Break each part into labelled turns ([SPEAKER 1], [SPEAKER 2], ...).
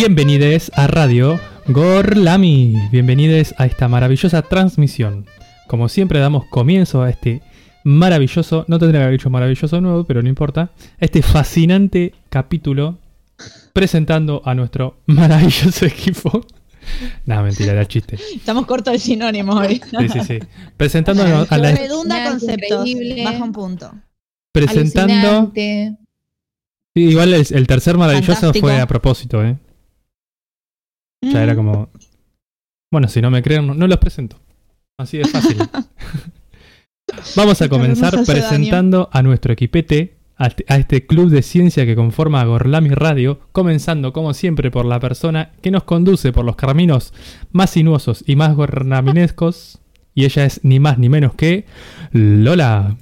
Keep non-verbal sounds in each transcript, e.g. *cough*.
[SPEAKER 1] Bienvenidos a Radio Gorlami. Bienvenidos a esta maravillosa transmisión. Como siempre damos comienzo a este maravilloso, no tendría que haber dicho maravilloso nuevo, pero no importa, este fascinante capítulo presentando a nuestro *laughs* maravilloso equipo. No, mentira, era chiste.
[SPEAKER 2] Estamos cortos de sinónimos hoy.
[SPEAKER 1] Sí, sí, sí. Presentando a la...
[SPEAKER 2] Redunda conceptos, baja un punto.
[SPEAKER 1] Presentando... Sí, igual el, el tercer maravilloso
[SPEAKER 2] Fantástico.
[SPEAKER 1] fue a propósito, ¿eh? Ya era como... Bueno, si no me creen, no, no los presento. Así de fácil. *laughs* Vamos a comenzar presentando a nuestro equipete, a este, a este club de ciencia que conforma Gorlami Radio, comenzando como siempre por la persona que nos conduce por los caminos más sinuosos y más gorlaminescos, y ella es ni más ni menos que Lola.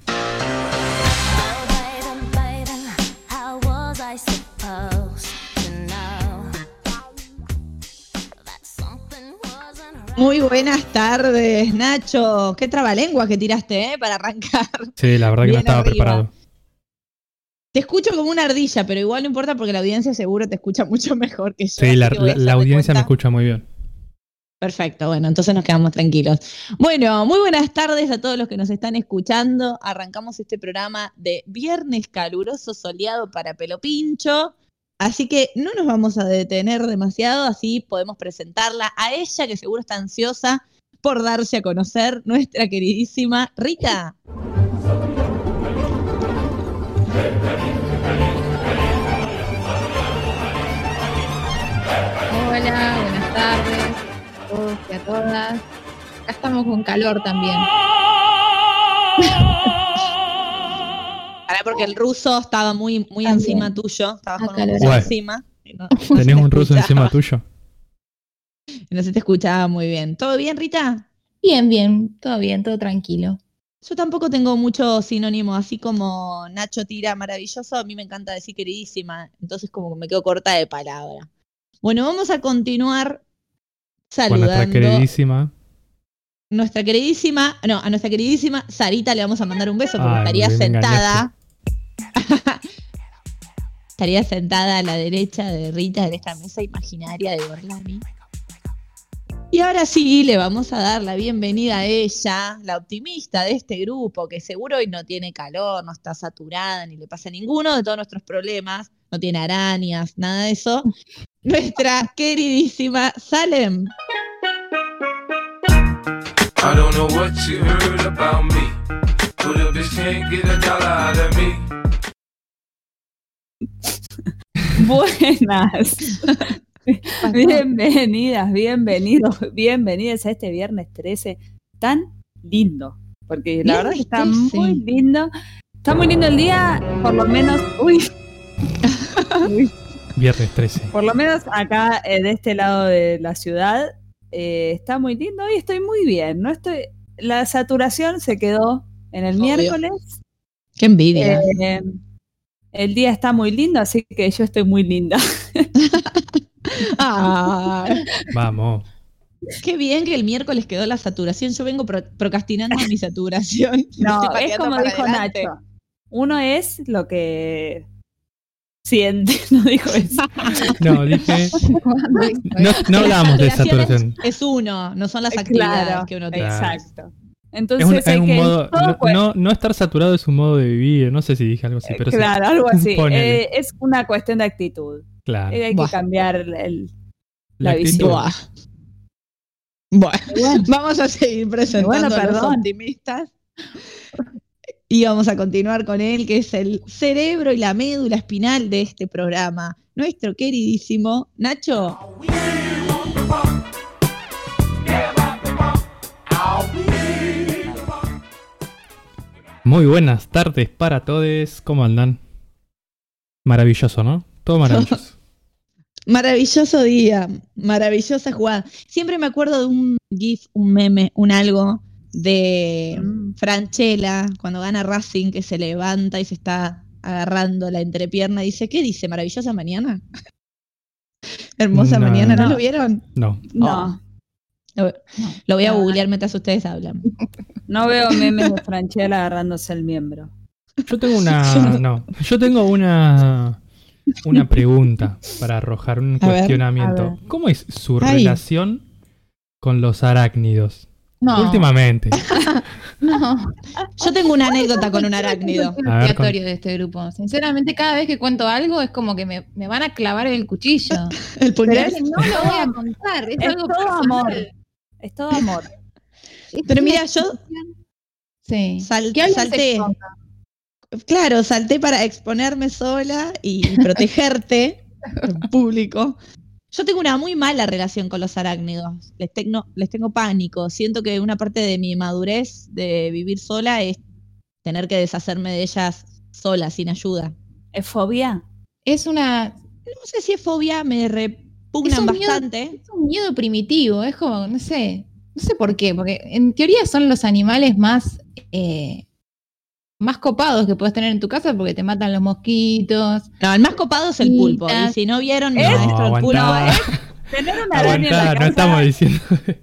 [SPEAKER 2] Muy buenas tardes, Nacho. Qué trabalengua que tiraste, ¿eh? Para arrancar.
[SPEAKER 1] Sí, la verdad que no estaba
[SPEAKER 2] arriba.
[SPEAKER 1] preparado.
[SPEAKER 2] Te escucho como una ardilla, pero igual no importa porque la audiencia seguro te escucha mucho *laughs* mejor que yo.
[SPEAKER 1] Sí, la, audiencia me escucha muy bien.
[SPEAKER 2] Perfecto, bueno, entonces nos quedamos tranquilos. Bueno, muy buenas tardes a todos los que nos están escuchando. Arrancamos este programa de viernes caluroso soleado para pelo pincho. Así que no nos vamos a detener demasiado, así podemos presentarla a ella que seguro está ansiosa por darse a conocer, nuestra queridísima Rita.
[SPEAKER 3] Tardes a todos y a todas. Acá estamos con calor también. *laughs*
[SPEAKER 2] Pará, porque el ruso estaba muy, muy
[SPEAKER 3] También.
[SPEAKER 2] encima tuyo, estabas con un ruso encima. y no-
[SPEAKER 1] ¿Tenés
[SPEAKER 2] se
[SPEAKER 1] un ruso
[SPEAKER 2] escuchaba.
[SPEAKER 1] encima tuyo? *laughs*
[SPEAKER 2] No se te escuchaba muy bien. ¿Todo bien, Rita?
[SPEAKER 3] Bien, bien, todo bien, todo tranquilo.
[SPEAKER 2] Yo tampoco tengo mucho sinónimo, así como Nacho tira maravilloso, a mí me encanta decir queridísima, entonces como que me quedo corta de palabra. Bueno, vamos a continuar
[SPEAKER 1] Con nuestra
[SPEAKER 2] saludando
[SPEAKER 1] queridísima.
[SPEAKER 2] nuestra queridísima, no, a nuestra queridísima Sarita le vamos a mandar un beso porque
[SPEAKER 1] Ay,
[SPEAKER 2] estaría sentada. *laughs* estaría sentada a la derecha de Rita en esta mesa imaginaria de Gorlami. Y ahora sí, le vamos a dar la bienvenida a ella, la optimista de este grupo, que seguro hoy no tiene calor, no está saturada, ni le pasa ninguno de todos nuestros problemas, no tiene arañas, nada de eso. Nuestra queridísima Salem.
[SPEAKER 4] I don't know what you heard about me, but a bitch can't get a dollar out of me. *laughs*
[SPEAKER 5] Buenas. Bienvenidas, bienvenidos, bienvenidas a este viernes 13 tan lindo. Porque la verdad que está
[SPEAKER 2] Viernes 13.
[SPEAKER 5] muy lindo. Está muy lindo el día, por lo menos. Uy. Uy. *laughs*
[SPEAKER 1] Viernes 13.
[SPEAKER 5] Por lo menos acá eh, de este lado de la ciudad eh, está muy lindo y estoy muy bien. No estoy. La saturación se quedó en el
[SPEAKER 2] Obvio.
[SPEAKER 5] miércoles.
[SPEAKER 2] Qué envidia.
[SPEAKER 5] Eh, el día está muy lindo, así que yo estoy muy linda. *laughs*
[SPEAKER 2] Ay,
[SPEAKER 1] Vamos.
[SPEAKER 2] qué bien que el miércoles quedó la saturación. Yo vengo pro- procrastinando mi saturación.
[SPEAKER 5] No, *laughs* es como dijo
[SPEAKER 2] adelante.
[SPEAKER 5] Nacho. Uno es lo que siente, *laughs* no dijo eso.
[SPEAKER 1] No, dije. *laughs* No, no hablamos de saturación.
[SPEAKER 2] Es uno, no son las actividades
[SPEAKER 5] Claro,
[SPEAKER 2] que uno tiene.
[SPEAKER 5] exacto.
[SPEAKER 1] Es
[SPEAKER 5] Entonces
[SPEAKER 1] un, es
[SPEAKER 5] hay
[SPEAKER 1] un
[SPEAKER 5] que
[SPEAKER 1] modo.
[SPEAKER 5] todo
[SPEAKER 1] No, no, no estar saturado es un modo de vivir. No sé si dije algo así, pero sí.
[SPEAKER 5] claro, algo así. *laughs* Eh, es una cuestión de actitud.
[SPEAKER 1] Claro.
[SPEAKER 5] Eh, hay
[SPEAKER 2] Buah.
[SPEAKER 5] que cambiar el,
[SPEAKER 1] La
[SPEAKER 5] visión.
[SPEAKER 2] Buah. Bueno,
[SPEAKER 5] Bueno,
[SPEAKER 2] vamos a seguir presentando
[SPEAKER 5] Bueno,
[SPEAKER 2] a los
[SPEAKER 5] perdón.
[SPEAKER 2] optimistas. Y vamos a continuar con él, que es el cerebro y la médula espinal de este programa. Nuestro queridísimo Nacho.
[SPEAKER 1] Muy buenas tardes para todos. ¿Cómo andan? Maravilloso, ¿no? Todo maravilloso. *laughs*
[SPEAKER 2] Maravilloso día, maravillosa jugada. Siempre me acuerdo de un GIF, un meme, un algo de
[SPEAKER 5] Mm.
[SPEAKER 2] Franchella cuando gana Racing que se levanta y se está agarrando la entrepierna dice, ¿qué dice? ¿Maravillosa mañana? *laughs* Hermosa
[SPEAKER 1] No.
[SPEAKER 2] mañana, ¿no,
[SPEAKER 5] No.
[SPEAKER 2] lo vieron?
[SPEAKER 1] No.
[SPEAKER 5] no.
[SPEAKER 2] Lo, lo voy a
[SPEAKER 5] No.
[SPEAKER 2] googlear mientras ustedes hablan.
[SPEAKER 5] No veo memes de Franchella agarrándose el miembro.
[SPEAKER 1] Yo tengo una. *laughs* No. Yo tengo una. Una pregunta para arrojar un
[SPEAKER 2] A
[SPEAKER 1] cuestionamiento.
[SPEAKER 5] ver.
[SPEAKER 1] ¿Cómo es su
[SPEAKER 2] Ay.
[SPEAKER 1] relación con los arácnidos?
[SPEAKER 3] No,
[SPEAKER 1] Últimamente. *laughs*
[SPEAKER 3] no.
[SPEAKER 2] Yo tengo una anécdota con un arácnido.
[SPEAKER 1] ver,
[SPEAKER 3] de este grupo. Sinceramente, cada vez que cuento algo es como que me, me van a clavar el cuchillo. *laughs*
[SPEAKER 2] El puñal.
[SPEAKER 3] no lo voy a contar. Es,
[SPEAKER 5] Es
[SPEAKER 3] algo
[SPEAKER 5] todo
[SPEAKER 3] personal.
[SPEAKER 5] amor. Es todo amor.
[SPEAKER 2] Pero mira, yo
[SPEAKER 3] Sí.
[SPEAKER 2] sal- salté. Claro, salté para exponerme sola y protegerte en público. Yo tengo una muy mala relación con los arácnidos. Les tengo, les tengo pánico. Siento que una parte de mi madurez de vivir sola es tener que deshacerme de ellas sola, sin ayuda.
[SPEAKER 5] ¿Es fobia?
[SPEAKER 3] Es una
[SPEAKER 2] No sé si es fobia, me
[SPEAKER 3] Es
[SPEAKER 2] repugnan
[SPEAKER 3] miedo-
[SPEAKER 2] bastante.
[SPEAKER 3] Es un miedo primitivo, es como, no sé, no sé por qué, porque en teoría son los animales más, eh, más copados que puedes tener en tu casa porque te matan los mosquitos.
[SPEAKER 2] No, el más copado es el pulpo. Y si no vieron maestro el pulpo.
[SPEAKER 5] Tener una araña en la casa.
[SPEAKER 1] no estamos diciendo. *laughs*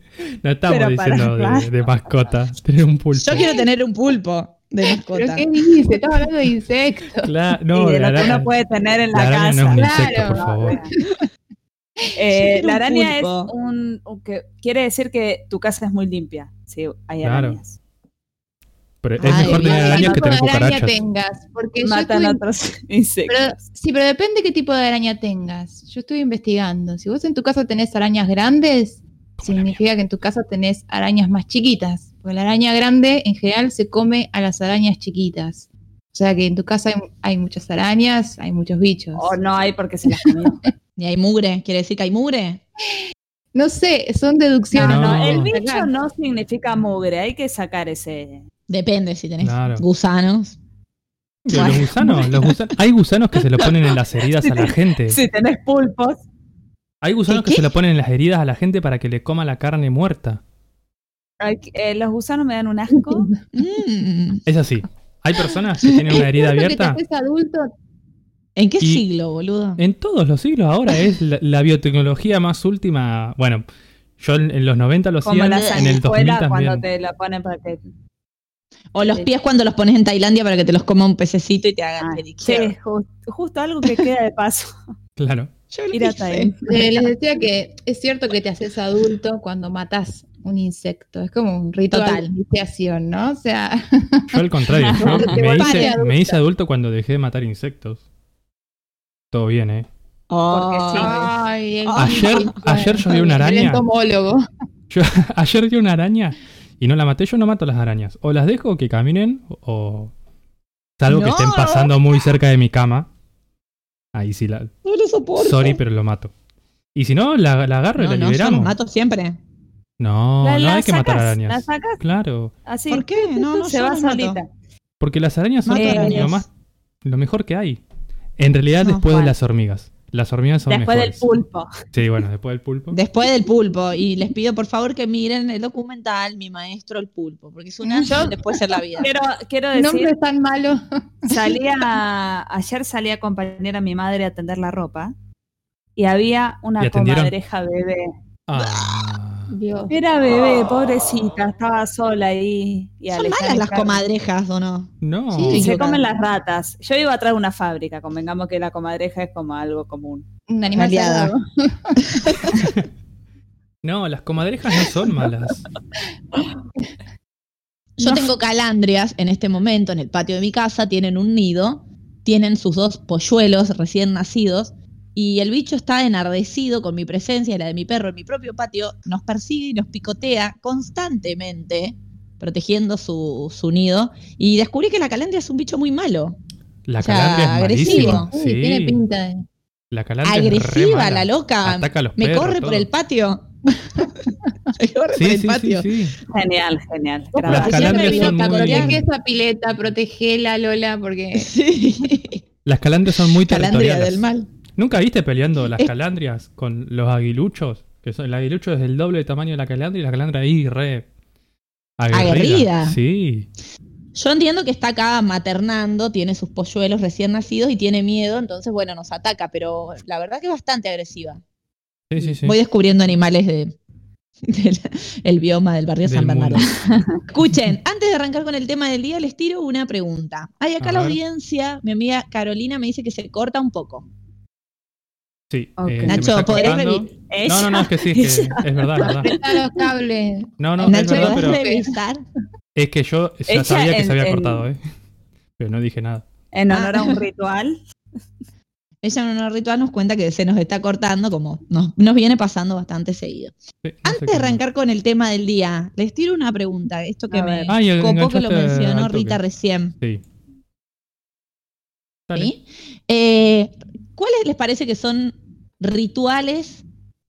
[SPEAKER 1] No estamos
[SPEAKER 5] Pero para-
[SPEAKER 1] diciendo de, de mascota. Tener un pulpo.
[SPEAKER 2] yo quiero tener un pulpo de
[SPEAKER 3] ¿Pero
[SPEAKER 2] mascota.
[SPEAKER 3] qué dices? Estás hablando de insectos. *laughs*
[SPEAKER 1] Claro,
[SPEAKER 5] y
[SPEAKER 1] no,
[SPEAKER 5] de
[SPEAKER 1] la
[SPEAKER 5] lo que
[SPEAKER 1] araña,
[SPEAKER 5] uno puede tener en la,
[SPEAKER 1] la araña
[SPEAKER 5] casa.
[SPEAKER 1] no es un
[SPEAKER 3] Claro.
[SPEAKER 1] insecto, por favor. *laughs*
[SPEAKER 5] Eh,
[SPEAKER 2] quiero
[SPEAKER 5] la
[SPEAKER 2] un
[SPEAKER 5] araña es
[SPEAKER 2] pulpo.
[SPEAKER 5] un, un que quiere decir que tu casa es muy limpia. Sí, hay
[SPEAKER 1] Claro. Pero es
[SPEAKER 2] Ay,
[SPEAKER 1] mejor tener arañas que
[SPEAKER 3] ¿Qué tipo
[SPEAKER 1] tener
[SPEAKER 3] de araña
[SPEAKER 1] cucarachas.
[SPEAKER 3] tengas? Porque yo
[SPEAKER 5] Matan
[SPEAKER 3] estuve-
[SPEAKER 5] otros *laughs* insectos.
[SPEAKER 3] pero, sí, pero depende qué tipo de araña tengas. Yo estoy investigando. Si vos en tu casa tenés arañas grandes, significa que en tu casa tenés arañas más chiquitas. Porque la araña grande en general se come a las arañas chiquitas. O sea que en tu casa hay, hay muchas arañas, hay muchos bichos.
[SPEAKER 5] O no hay porque se las comió. *laughs*
[SPEAKER 2] Y hay mugre, quiere decir que hay mugre.
[SPEAKER 3] No sé, son deducciones.
[SPEAKER 5] No, no,
[SPEAKER 1] No.
[SPEAKER 5] el bicho no significa mugre, hay que sacar ese.
[SPEAKER 2] Depende si tenés
[SPEAKER 1] Claro.
[SPEAKER 2] gusanos.
[SPEAKER 1] Los gusanos, los gusanos, hay gusanos que se lo ponen en las *laughs* heridas a la gente.
[SPEAKER 5] Si tenés pulpos,
[SPEAKER 1] Hay gusanos
[SPEAKER 2] ¿Qué,
[SPEAKER 1] que
[SPEAKER 2] qué?
[SPEAKER 1] se lo ponen en las heridas a la gente para que le coma la carne muerta.
[SPEAKER 5] que- eh, los gusanos me dan un asco. *laughs*
[SPEAKER 2] Mm.
[SPEAKER 1] Es así. Hay personas que *laughs* tienen una herida
[SPEAKER 3] ¿Es cierto que te
[SPEAKER 1] abierta.
[SPEAKER 3] haces adulto?
[SPEAKER 2] ¿En qué
[SPEAKER 1] Y-
[SPEAKER 2] siglo, boludo?
[SPEAKER 1] En todos los siglos ahora es la, la biotecnología más última. Bueno, yo en, en los 90 lo hacía, en el 2000
[SPEAKER 5] sanguijuelas cuando
[SPEAKER 1] también.
[SPEAKER 5] te la ponen para que.
[SPEAKER 2] O los pies cuando los pones en Tailandia para que te los coma un pececito y te hagan
[SPEAKER 5] Ah,
[SPEAKER 2] pedicure.
[SPEAKER 5] sí, ju- justo algo que queda de paso. *laughs*
[SPEAKER 1] Claro.
[SPEAKER 2] Yo lo hice.
[SPEAKER 3] Eh, les decía que es cierto que te haces adulto cuando matas un insecto. Es como un ritual
[SPEAKER 2] Total.
[SPEAKER 3] de iniciación, ¿no? O sea,
[SPEAKER 1] Yo al contrario, *laughs* yo me hice,
[SPEAKER 3] adulta.
[SPEAKER 1] me hice adulto cuando dejé de matar insectos. Todo bien, ¿eh?
[SPEAKER 5] Porque sí.
[SPEAKER 3] ay,
[SPEAKER 1] Ayer- ayer yo vi una
[SPEAKER 3] el
[SPEAKER 1] araña. Yo ayer vi una araña *laughs* y no la maté. Yo no mato las arañas. O las dejo que caminen o... Salvo que estén pasando muy cerca de mi cama. Ahí sí la...
[SPEAKER 2] No lo soporto.
[SPEAKER 1] Sorry, pero lo mato. Y si no, la, la agarro y la
[SPEAKER 2] no,
[SPEAKER 1] liberamos.
[SPEAKER 2] mato siempre.
[SPEAKER 1] No,
[SPEAKER 5] La-
[SPEAKER 1] no
[SPEAKER 5] la
[SPEAKER 1] hay que matar arañas.
[SPEAKER 5] La sacas
[SPEAKER 1] Claro,
[SPEAKER 5] así.
[SPEAKER 2] ¿Por qué? No, no,
[SPEAKER 5] se va solita.
[SPEAKER 1] porque las arañas son lo-
[SPEAKER 2] arañas.
[SPEAKER 1] lo más lo mejor que hay. En realidad
[SPEAKER 2] No,
[SPEAKER 1] después
[SPEAKER 5] ¿cuál?
[SPEAKER 1] de las hormigas. Las hormigas son
[SPEAKER 5] Después del pulpo.
[SPEAKER 1] Sí, bueno, después del pulpo. *laughs*
[SPEAKER 2] Después del pulpo. Y les pido por favor que miren el documental Mi Maestro el Pulpo. Porque es un un después en la vida.
[SPEAKER 5] Quiero, quiero
[SPEAKER 3] nombre
[SPEAKER 5] decir,
[SPEAKER 3] es tan malo.
[SPEAKER 5] salía, *laughs* ayer salí a acompañar a mi madre a tender la ropa y había
[SPEAKER 1] ¿Y
[SPEAKER 5] una comadreja bebé.
[SPEAKER 1] Ah,
[SPEAKER 3] Dios.
[SPEAKER 5] Era bebé, pobrecita, estaba sola ahí. Y
[SPEAKER 2] Son
[SPEAKER 5] Alejandra
[SPEAKER 2] malas las
[SPEAKER 5] Carmen.
[SPEAKER 2] comadrejas, ¿o no?
[SPEAKER 1] no.
[SPEAKER 3] Sí,
[SPEAKER 5] Se comen las ratas. Yo iba a traer una fábrica, convengamos que la comadreja es como algo común.
[SPEAKER 3] Un animal. *laughs*
[SPEAKER 1] No, las comadrejas no son malas.
[SPEAKER 2] Yo
[SPEAKER 5] No.
[SPEAKER 2] tengo calandrias en este momento en el patio de mi casa, tienen un nido, tienen sus dos polluelos recién nacidos y el bicho está enardecido con mi presencia y la de mi perro en mi propio patio, nos persigue y nos picotea constantemente protegiendo su, su nido y descubrí que la calandria es un bicho muy malo,
[SPEAKER 1] La
[SPEAKER 2] O sea,
[SPEAKER 1] calandria es
[SPEAKER 2] agresivo.
[SPEAKER 1] malísima.
[SPEAKER 3] Uy,
[SPEAKER 1] Sí.
[SPEAKER 3] tiene pinta de.
[SPEAKER 1] La calandria es re
[SPEAKER 2] agresiva
[SPEAKER 1] mala.
[SPEAKER 2] la loca,
[SPEAKER 1] Ataca a los
[SPEAKER 2] me
[SPEAKER 1] perros,
[SPEAKER 2] corre por el patio. *laughs* me corre por
[SPEAKER 1] Sí,
[SPEAKER 2] el
[SPEAKER 1] sí, sí,
[SPEAKER 2] patio.
[SPEAKER 5] Genial, genial.
[SPEAKER 1] Las calandrias
[SPEAKER 3] siempre
[SPEAKER 1] son
[SPEAKER 3] vino
[SPEAKER 1] muy-
[SPEAKER 3] protege esa pileta, protegela, Lola, porque *laughs*
[SPEAKER 2] Sí.
[SPEAKER 1] Las calandrias son muy
[SPEAKER 2] Calandria
[SPEAKER 1] territoriales.
[SPEAKER 2] del mal.
[SPEAKER 1] ¿Nunca viste peleando las
[SPEAKER 2] Es-
[SPEAKER 1] calandrias con los aguiluchos? Que son, el aguilucho es el doble de tamaño de la calandria y la calandria ahí re aguerrida.
[SPEAKER 2] Aguerrida.
[SPEAKER 1] Sí.
[SPEAKER 2] Yo entiendo que está acá maternando, tiene sus polluelos recién nacidos y tiene miedo, entonces bueno, nos ataca, pero la verdad que es bastante agresiva.
[SPEAKER 1] Sí, sí, sí.
[SPEAKER 2] Voy descubriendo animales de del el bioma del barrio
[SPEAKER 1] Del
[SPEAKER 2] San. Bernardo. *laughs* Escuchen, antes de arrancar con el tema del día, les tiro una pregunta. Hay acá
[SPEAKER 1] A
[SPEAKER 2] la
[SPEAKER 1] ver.
[SPEAKER 2] audiencia, mi amiga Carolina me dice que se corta un poco.
[SPEAKER 1] Sí. Eh,
[SPEAKER 2] Nacho, ¿podés
[SPEAKER 1] cortando.
[SPEAKER 2] revi-
[SPEAKER 1] No, no, no, es que sí, es, que es *laughs* verdad, es verdad.
[SPEAKER 3] Los cables.
[SPEAKER 1] No, no, es
[SPEAKER 2] Nacho,
[SPEAKER 1] verdad,
[SPEAKER 2] ¿podés
[SPEAKER 1] pero
[SPEAKER 2] revisar?
[SPEAKER 1] es que yo ya sabía que
[SPEAKER 5] en-
[SPEAKER 1] se había
[SPEAKER 5] en-
[SPEAKER 1] cortado, ¿eh? Pero no dije nada.
[SPEAKER 5] En
[SPEAKER 2] Ah.
[SPEAKER 5] honor a un ritual.
[SPEAKER 2] Ella en un ritual nos cuenta que se nos está cortando, como nos, nos viene pasando bastante seguido.
[SPEAKER 1] Sí, no sé
[SPEAKER 2] Antes de arrancar con el tema del día, les tiro una pregunta. Esto que
[SPEAKER 5] A
[SPEAKER 2] me.
[SPEAKER 1] Ay,
[SPEAKER 2] copó que lo mencionó. Rita recién.
[SPEAKER 1] Sí. Dale.
[SPEAKER 2] ¿sí? Eh, ¿Cuáles les parece que son rituales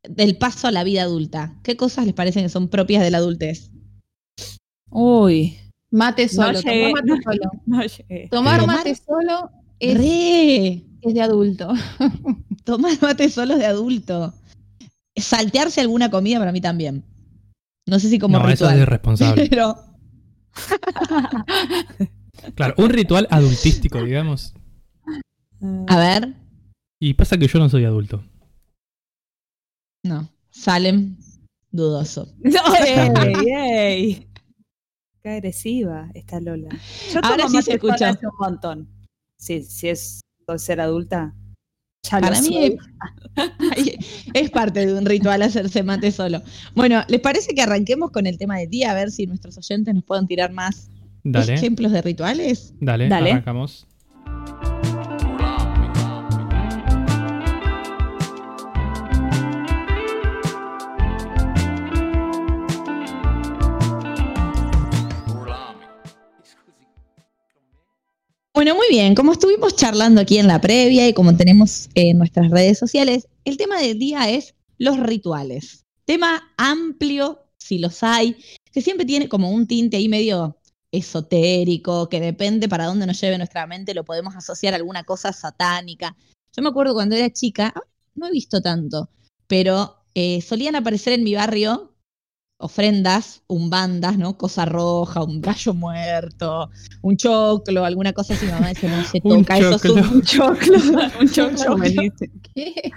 [SPEAKER 2] del paso a la vida adulta? ¿Qué cosas les parecen que son propias de la adultez?
[SPEAKER 5] Uy.
[SPEAKER 3] Mate solo, *laughs*
[SPEAKER 5] llegué,
[SPEAKER 3] tomar
[SPEAKER 5] no.
[SPEAKER 3] mate solo.
[SPEAKER 5] No.
[SPEAKER 3] Tomar mate solo es,
[SPEAKER 2] Re,
[SPEAKER 3] es de adulto. *laughs*
[SPEAKER 2] tomar mate solos de adulto. Saltearse alguna comida para mí también. No sé si como
[SPEAKER 1] no, eso
[SPEAKER 2] ritual.
[SPEAKER 1] es irresponsable. *laughs*
[SPEAKER 2] pero
[SPEAKER 1] Claro, un ritual adultístico, digamos.
[SPEAKER 2] a ver,
[SPEAKER 1] Y pasa que yo no soy adulto.
[SPEAKER 2] No. Salem, dudoso. *laughs* *laughs*
[SPEAKER 5] ¡Ey, ey! Qué agresiva está Lola. Yo
[SPEAKER 2] Ahora sí se escucha.
[SPEAKER 5] hace un montón. Sí, si es por ser adulta, ya
[SPEAKER 2] Para
[SPEAKER 5] lo
[SPEAKER 2] mí
[SPEAKER 5] soy. *laughs*
[SPEAKER 2] Ay, es parte de un ritual hacerse mate solo. Bueno, ¿les parece que arranquemos con el tema del día? A ver si nuestros oyentes nos pueden tirar más
[SPEAKER 1] Dale,
[SPEAKER 2] ejemplos de rituales.
[SPEAKER 1] dale,
[SPEAKER 5] Dale.
[SPEAKER 1] arrancamos.
[SPEAKER 2] Bueno, muy bien. Como estuvimos charlando aquí en la previa y como tenemos en nuestras redes sociales, el tema del día es los rituales. Tema amplio, si los hay, que siempre tiene como un tinte ahí medio esotérico, que depende para dónde nos lleve nuestra mente, lo podemos asociar a alguna cosa satánica. Yo me acuerdo cuando era chica, no he visto tanto, pero eh, solían aparecer en mi barrio ofrendas, umbandas, ¿no? Cosa roja, un gallo muerto, un choclo, alguna cosa así. Mi mamá decía, no se *laughs*
[SPEAKER 1] Un
[SPEAKER 2] toca, eso es un choclo. un
[SPEAKER 5] Choclo, *laughs* *laughs*
[SPEAKER 2] choclo.
[SPEAKER 3] ¿Qué?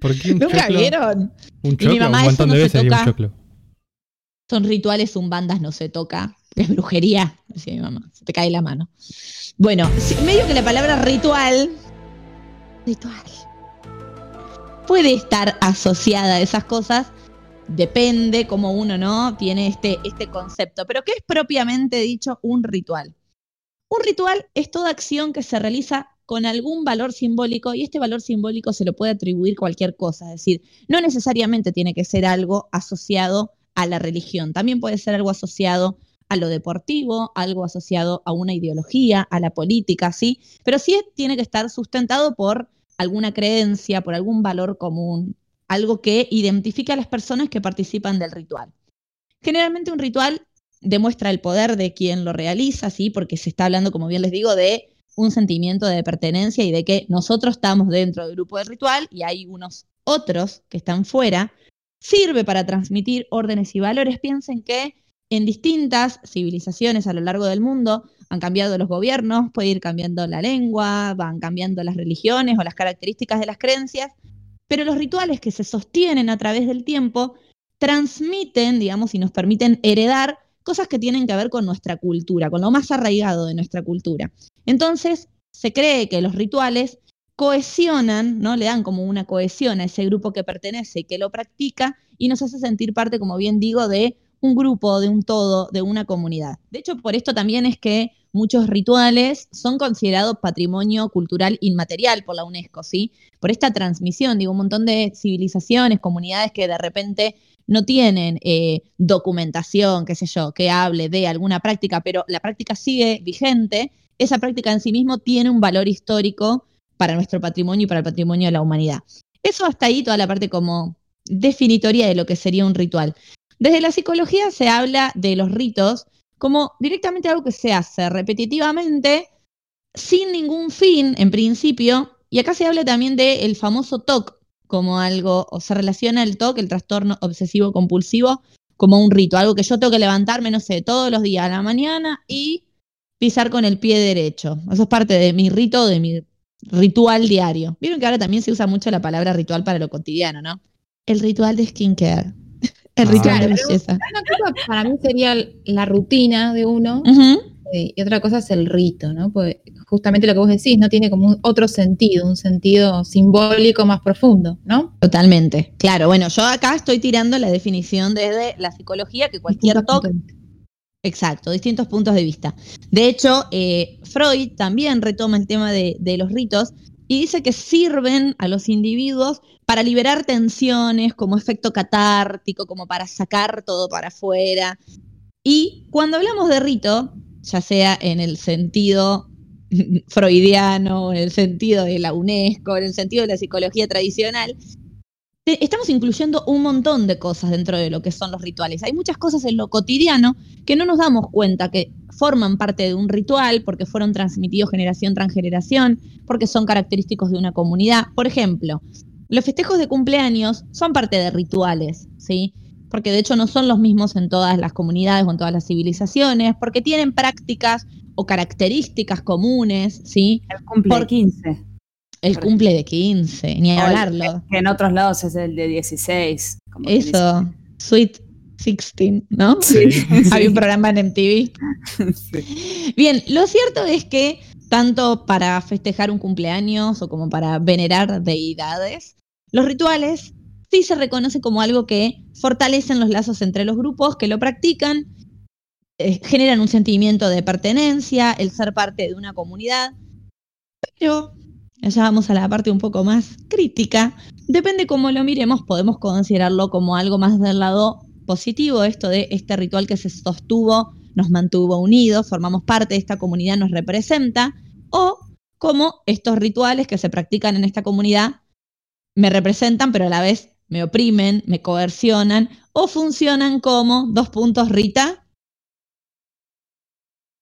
[SPEAKER 1] ¿Por qué un
[SPEAKER 2] ¿Nunca
[SPEAKER 1] choclo?
[SPEAKER 2] vieron?
[SPEAKER 1] Un choclo,
[SPEAKER 2] mamá,
[SPEAKER 1] un
[SPEAKER 2] eso
[SPEAKER 1] montón
[SPEAKER 2] no
[SPEAKER 1] de
[SPEAKER 2] se
[SPEAKER 1] veces digo un choclo.
[SPEAKER 2] Son rituales, umbandas, no se toca. Es brujería, decía mi mamá. Se te cae la mano. Bueno, sí, medio que la palabra ritual, ritual, puede estar asociada a esas cosas. Depende cómo uno no tiene este, este concepto. Pero ¿qué es propiamente dicho un ritual? Un ritual es toda acción que se realiza con algún valor simbólico y este valor simbólico se lo puede atribuir cualquier cosa. Es decir, no necesariamente tiene que ser algo asociado a la religión. También puede ser algo asociado a lo deportivo, algo asociado a una ideología, a la política, ¿sí? Pero sí tiene que estar sustentado por alguna creencia, por algún valor común, algo que identifique a las personas que participan del ritual. Generalmente un ritual demuestra el poder de quien lo realiza, ¿sí? Porque se está hablando, como bien les digo, de un sentimiento de pertenencia y de que nosotros estamos dentro del grupo del ritual y hay unos otros que están fuera sirve para transmitir órdenes y valores. Piensen que en distintas civilizaciones a lo largo del mundo han cambiado los gobiernos, puede ir cambiando la lengua, van cambiando las religiones o las características de las creencias, pero los rituales que se sostienen a través del tiempo transmiten, digamos, y nos permiten heredar cosas que tienen que ver con nuestra cultura, con lo más arraigado de nuestra cultura. Entonces, se cree que los rituales cohesionan, ¿no? Le dan como una cohesión a ese grupo que pertenece y que lo practica y nos hace sentir parte, como bien digo, de un grupo, de un todo, de una comunidad. De hecho, por esto también es que muchos rituales son considerados patrimonio cultural inmaterial por la UNESCO, ¿sí? Por esta transmisión, digo, un montón de civilizaciones, comunidades que de repente no tienen eh, documentación, qué sé yo, que hable de alguna práctica, pero la práctica sigue vigente, esa práctica en sí mismo tiene un valor histórico para nuestro patrimonio y para el patrimonio de la humanidad. Eso hasta ahí toda la parte como definitoria de lo que sería un ritual. Desde la psicología se habla de los ritos como directamente algo que se hace repetitivamente, sin ningún fin, en principio, y acá se habla también del famoso TOC, como algo, o se relaciona el TOC, el trastorno obsesivo compulsivo, como un rito, algo que yo tengo que levantarme, no sé, todos los días a la mañana y pisar con el pie derecho. Eso es parte de mi rito, de mi ritual diario. Vieron que ahora también se usa mucho la palabra ritual para lo cotidiano, ¿no? El ritual de skincare. El ritual de belleza.
[SPEAKER 3] Una cosa para mí sería la rutina de uno eh, y otra cosa es el rito, ¿no? Porque justamente lo que vos decís no tiene como un otro sentido, un sentido simbólico más profundo, ¿no?
[SPEAKER 2] Totalmente. Claro, bueno, yo acá estoy tirando la definición desde la psicología que cualquier
[SPEAKER 3] puntos.
[SPEAKER 2] Exacto, distintos puntos de vista. De hecho, eh, Freud también retoma el tema de, de los ritos y dice que sirven a los individuos para liberar tensiones como efecto catártico, como para sacar todo para afuera. Y cuando hablamos de rito, ya sea en el sentido *laughs* freudiano, en el sentido de la UNESCO, en el sentido de la psicología tradicional, estamos incluyendo un montón de cosas dentro de lo que son los rituales. Hay muchas cosas en lo cotidiano que no nos damos cuenta que forman parte de un ritual porque fueron transmitidos generación tras generación, porque son característicos de una comunidad. Por ejemplo, los festejos de cumpleaños son parte de rituales, ¿sí? Porque de hecho no son los mismos en todas las comunidades o en todas las civilizaciones, porque tienen prácticas o características comunes, ¿sí?
[SPEAKER 5] El cumple
[SPEAKER 2] Por-
[SPEAKER 5] 15.
[SPEAKER 2] El cumple de 15, ni hablarlo.
[SPEAKER 5] Que en otros lados es el de 16. como quien
[SPEAKER 2] Eso, Sweet 16, ¿no? *laughs*
[SPEAKER 1] Sí.
[SPEAKER 2] Había un programa en MTV.
[SPEAKER 5] Sí.
[SPEAKER 2] Bien, lo cierto es que tanto para festejar un cumpleaños o como para venerar deidades, los rituales sí se reconoce como algo que fortalecen los lazos entre los grupos que lo practican, eh, generan un sentimiento de pertenencia, el ser parte de una comunidad, pero allá vamos a la parte un poco más crítica. Depende cómo lo miremos, podemos considerarlo como algo más del lado positivo, esto de este ritual que se sostuvo, nos mantuvo unidos, formamos parte de esta comunidad, nos representa, o como estos rituales que se practican en esta comunidad me representan, pero a la vez me oprimen, me coercionan, o funcionan como dos puntos, Rita.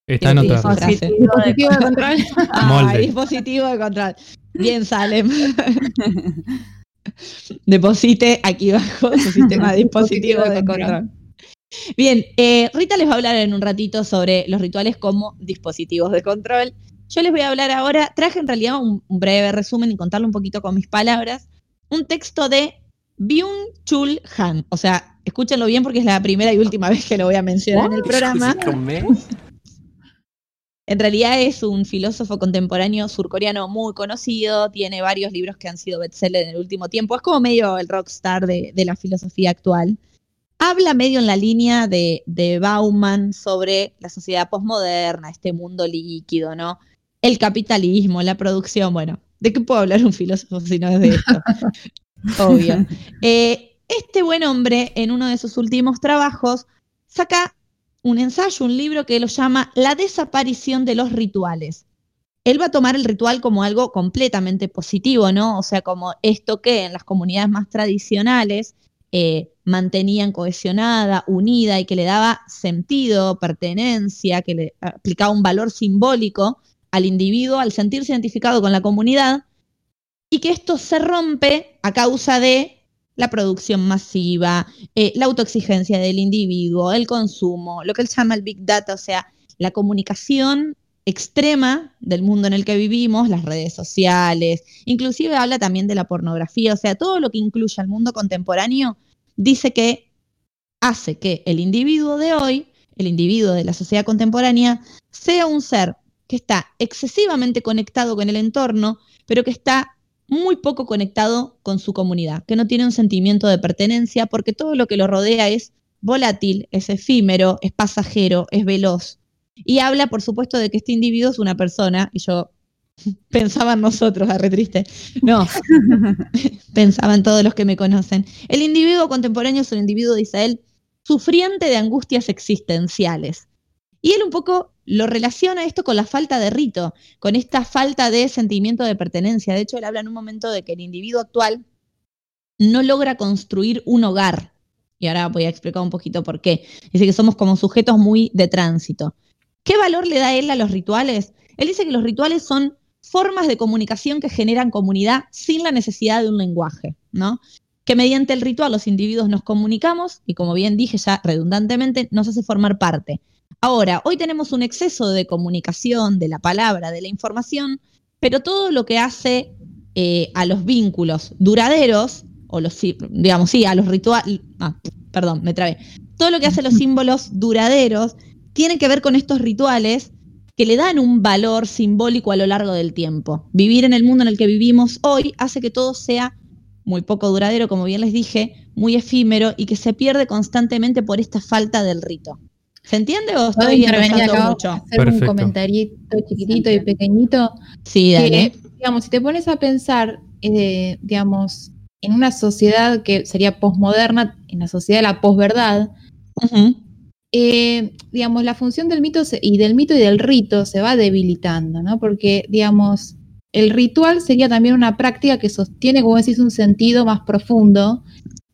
[SPEAKER 1] Está
[SPEAKER 2] Sí,
[SPEAKER 1] anotado.
[SPEAKER 2] frase.
[SPEAKER 3] Dispositivo de control. *laughs*
[SPEAKER 2] Ah, dispositivo de control. Bien, Salem. *laughs* Deposite aquí abajo su sistema de *laughs* dispositivo de control. Bien, eh, Rita les va a hablar en un ratito sobre los rituales como dispositivos de control. Yo les voy a hablar ahora, traje en realidad un, un breve resumen y contarlo un poquito con mis palabras, un texto de Byung-Chul Han. O sea, escúchenlo bien porque es la primera y última vez que lo voy a mencionar en el programa. En realidad es un filósofo contemporáneo surcoreano muy conocido, tiene varios libros que han sido bestseller en el último tiempo, es como medio el rockstar de, de la filosofía actual. Habla medio en la línea de, de Bauman sobre la sociedad posmoderna, este mundo líquido, ¿no? El capitalismo, la producción, bueno, ¿de qué puedo hablar un filósofo si no es de esto? *laughs* Obvio. Eh, este buen hombre, en uno de sus últimos trabajos, saca un ensayo, un libro que lo llama La desaparición de los rituales. Él va a tomar el ritual como algo completamente positivo, ¿no? O sea, como esto que en las comunidades más tradicionales eh, mantenían cohesionada, unida y que le daba sentido, pertenencia, que le aplicaba un valor simbólico al individuo al sentirse identificado con la comunidad, y que esto se rompe a causa de la producción masiva, eh, la autoexigencia del individuo, el consumo, lo que él llama el Big Data, o sea, la comunicación extrema del mundo en el que vivimos, las redes sociales, inclusive habla también de la pornografía, o sea, todo lo que incluye al mundo contemporáneo, dice que hace que el individuo de hoy, el individuo de la sociedad contemporánea, sea un ser que está excesivamente conectado con el entorno, pero que está muy poco conectado con su comunidad, que no tiene un sentimiento de pertenencia porque todo lo que lo rodea es volátil, es efímero, es pasajero, es veloz. Y habla, por supuesto, de que este individuo es una persona, y yo *laughs* pensaba en nosotros, arre triste. No, *laughs* pensaba en todos los que me conocen. El individuo contemporáneo es un individuo, dice él, sufriente de angustias existenciales. Y él un poco lo relaciona esto con la falta de rito, con esta falta de sentimiento de pertenencia. De hecho, él habla en un momento de que el individuo actual no logra construir un hogar. Y ahora voy a explicar un poquito por qué. Dice que somos como sujetos muy de tránsito. ¿Qué valor le da él a los rituales? Él dice que los rituales son formas de comunicación que generan comunidad sin la necesidad de un lenguaje, ¿no? Que mediante el ritual los individuos nos comunicamos y como bien dije ya redundantemente, nos hace formar parte. Ahora, hoy tenemos un exceso de comunicación, de la palabra, de la información, pero todo lo que hace eh, a los vínculos duraderos, o los, digamos, sí, a los rituales, ah, perdón, me trabé. Todo lo que hace los *laughs* símbolos duraderos tiene que ver con estos rituales que le dan un valor simbólico a lo largo del tiempo. Vivir en el mundo en el que vivimos hoy hace que todo sea muy poco duradero, como bien les dije, muy efímero y que se pierde constantemente por esta falta del rito. ¿Se entiende o
[SPEAKER 3] ¿Puedo
[SPEAKER 2] estoy
[SPEAKER 3] intervenir acá?
[SPEAKER 2] mucho?
[SPEAKER 3] Hacer
[SPEAKER 1] Perfecto.
[SPEAKER 3] un comentarito chiquitito y pequeñito.
[SPEAKER 2] Sí, dale.
[SPEAKER 3] que, digamos, si te pones a pensar, eh, digamos, en una sociedad que sería posmoderna, en la sociedad de la posverdad, eh, digamos, la función del mito se- y del mito y del rito se va debilitando, ¿no? Porque, digamos, el ritual sería también una práctica que sostiene, como decís, un sentido más profundo,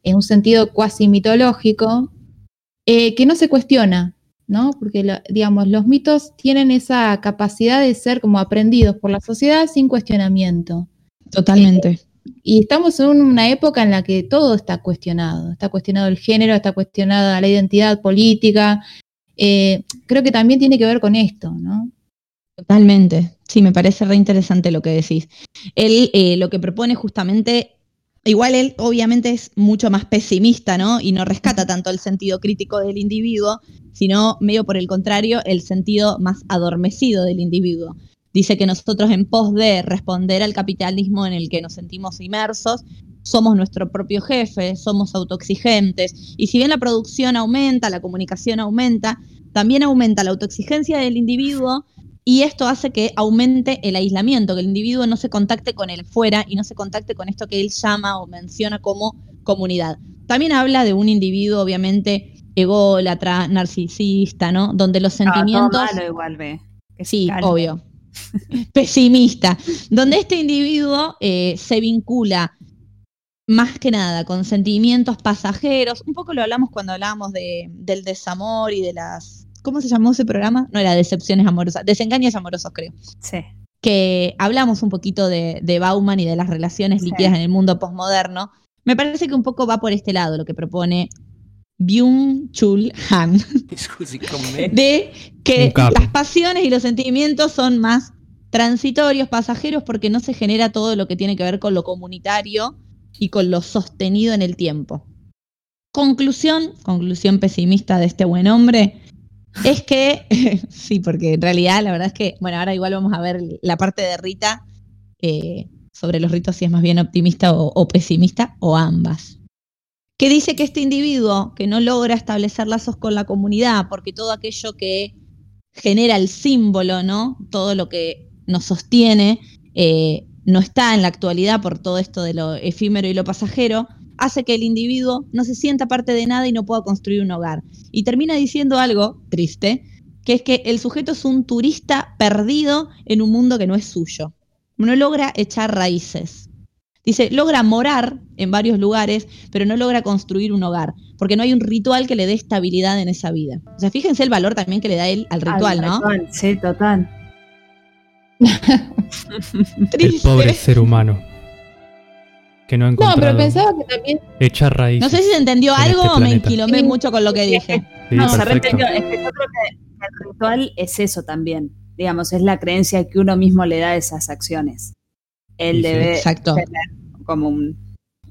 [SPEAKER 3] en un sentido cuasi mitológico, eh, que no se cuestiona, ¿no? Porque, digamos, los mitos tienen esa capacidad de ser como aprendidos por la sociedad sin cuestionamiento.
[SPEAKER 2] Totalmente.
[SPEAKER 3] Y estamos en una época en la que todo está cuestionado. Está cuestionado el género, está cuestionada la identidad política. Eh, creo que también tiene que ver con esto, ¿no?
[SPEAKER 2] Totalmente. Sí, me parece re interesante lo que decís. Él eh, lo que propone justamente, igual él obviamente es mucho más pesimista, ¿no? Y no rescata tanto el sentido crítico del individuo, sino medio por el contrario, el sentido más adormecido del individuo. Dice que nosotros en pos de responder al capitalismo en el que nos sentimos inmersos, somos nuestro propio jefe, somos autoexigentes, y si bien la producción aumenta, la comunicación aumenta, también aumenta la autoexigencia del individuo y esto hace que aumente el aislamiento, que el individuo no se contacte con el fuera y no se contacte con esto que él llama o menciona como comunidad. También habla de un individuo, obviamente, ególatra, narcisista, ¿no? Donde los
[SPEAKER 5] Ah, todo
[SPEAKER 2] sentimientos...
[SPEAKER 5] malo igual, ve.
[SPEAKER 2] Sí, obvio. *laughs* Pesimista. Donde este individuo eh, se vincula más que nada con sentimientos pasajeros. Un poco lo hablamos cuando hablábamos de, del desamor y de las. ¿Cómo se llamó ese programa? No era decepciones amorosas, desengaños amorosos, creo.
[SPEAKER 5] Sí.
[SPEAKER 2] Que hablamos un poquito de, de Bauman y de las relaciones
[SPEAKER 5] Sí.
[SPEAKER 2] líquidas en el mundo posmoderno. Me parece que un poco va por este lado lo que propone Byung-Chul Han
[SPEAKER 4] Scusi con me.
[SPEAKER 2] de que las pasiones y los sentimientos son más transitorios, pasajeros, porque no se genera todo lo que tiene que ver con lo comunitario y con lo sostenido en el tiempo. Conclusión, conclusión pesimista de este buen hombre, es que, *laughs* sí, porque en realidad la verdad es que, bueno, ahora igual vamos a ver la parte de Rita eh, sobre los ritos si es más bien optimista o, pesimista o ambas que dice que este individuo que no logra establecer lazos con la comunidad, porque todo aquello que genera el símbolo, ¿no? Todo lo que nos sostiene, eh, no está en la actualidad por todo esto de lo efímero y lo pasajero, hace que el individuo no se sienta parte de nada y no pueda construir un hogar. Y termina diciendo algo triste, que es que el sujeto es un turista perdido en un mundo que no es suyo. No logra echar raíces. Dice, logra morar en varios lugares, pero no logra construir un hogar, porque no hay un ritual que le dé estabilidad en esa vida. O sea, fíjense el valor también que le da él al ritual,
[SPEAKER 5] Al
[SPEAKER 2] ¿no?
[SPEAKER 5] ritual, Sí, total. *laughs*
[SPEAKER 1] El pobre ser humano. Que no ha
[SPEAKER 3] No, pero pensaba que también
[SPEAKER 1] echar raíces.
[SPEAKER 2] No sé si se entendió
[SPEAKER 1] en
[SPEAKER 2] algo
[SPEAKER 1] este
[SPEAKER 2] o me enquilomé mucho con lo que dije.
[SPEAKER 1] Sí,
[SPEAKER 5] no, se reentendió. Es que yo creo que el ritual es eso también. Digamos, es la creencia que uno mismo le da a esas acciones. Él
[SPEAKER 1] Sí, sí.
[SPEAKER 5] debe
[SPEAKER 2] Exacto.
[SPEAKER 5] tener como un.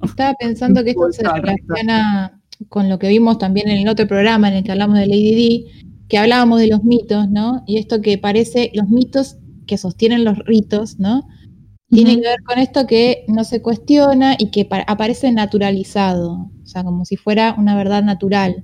[SPEAKER 3] estaba pensando que esto se relaciona con lo que vimos también en el otro programa en el que hablamos de Lady D, que hablábamos de los mitos, ¿no? Y esto que parece, los mitos que sostienen los ritos, ¿no? Tiene que ver con esto que no se cuestiona y que pa- aparece naturalizado, o sea, como si fuera una verdad natural.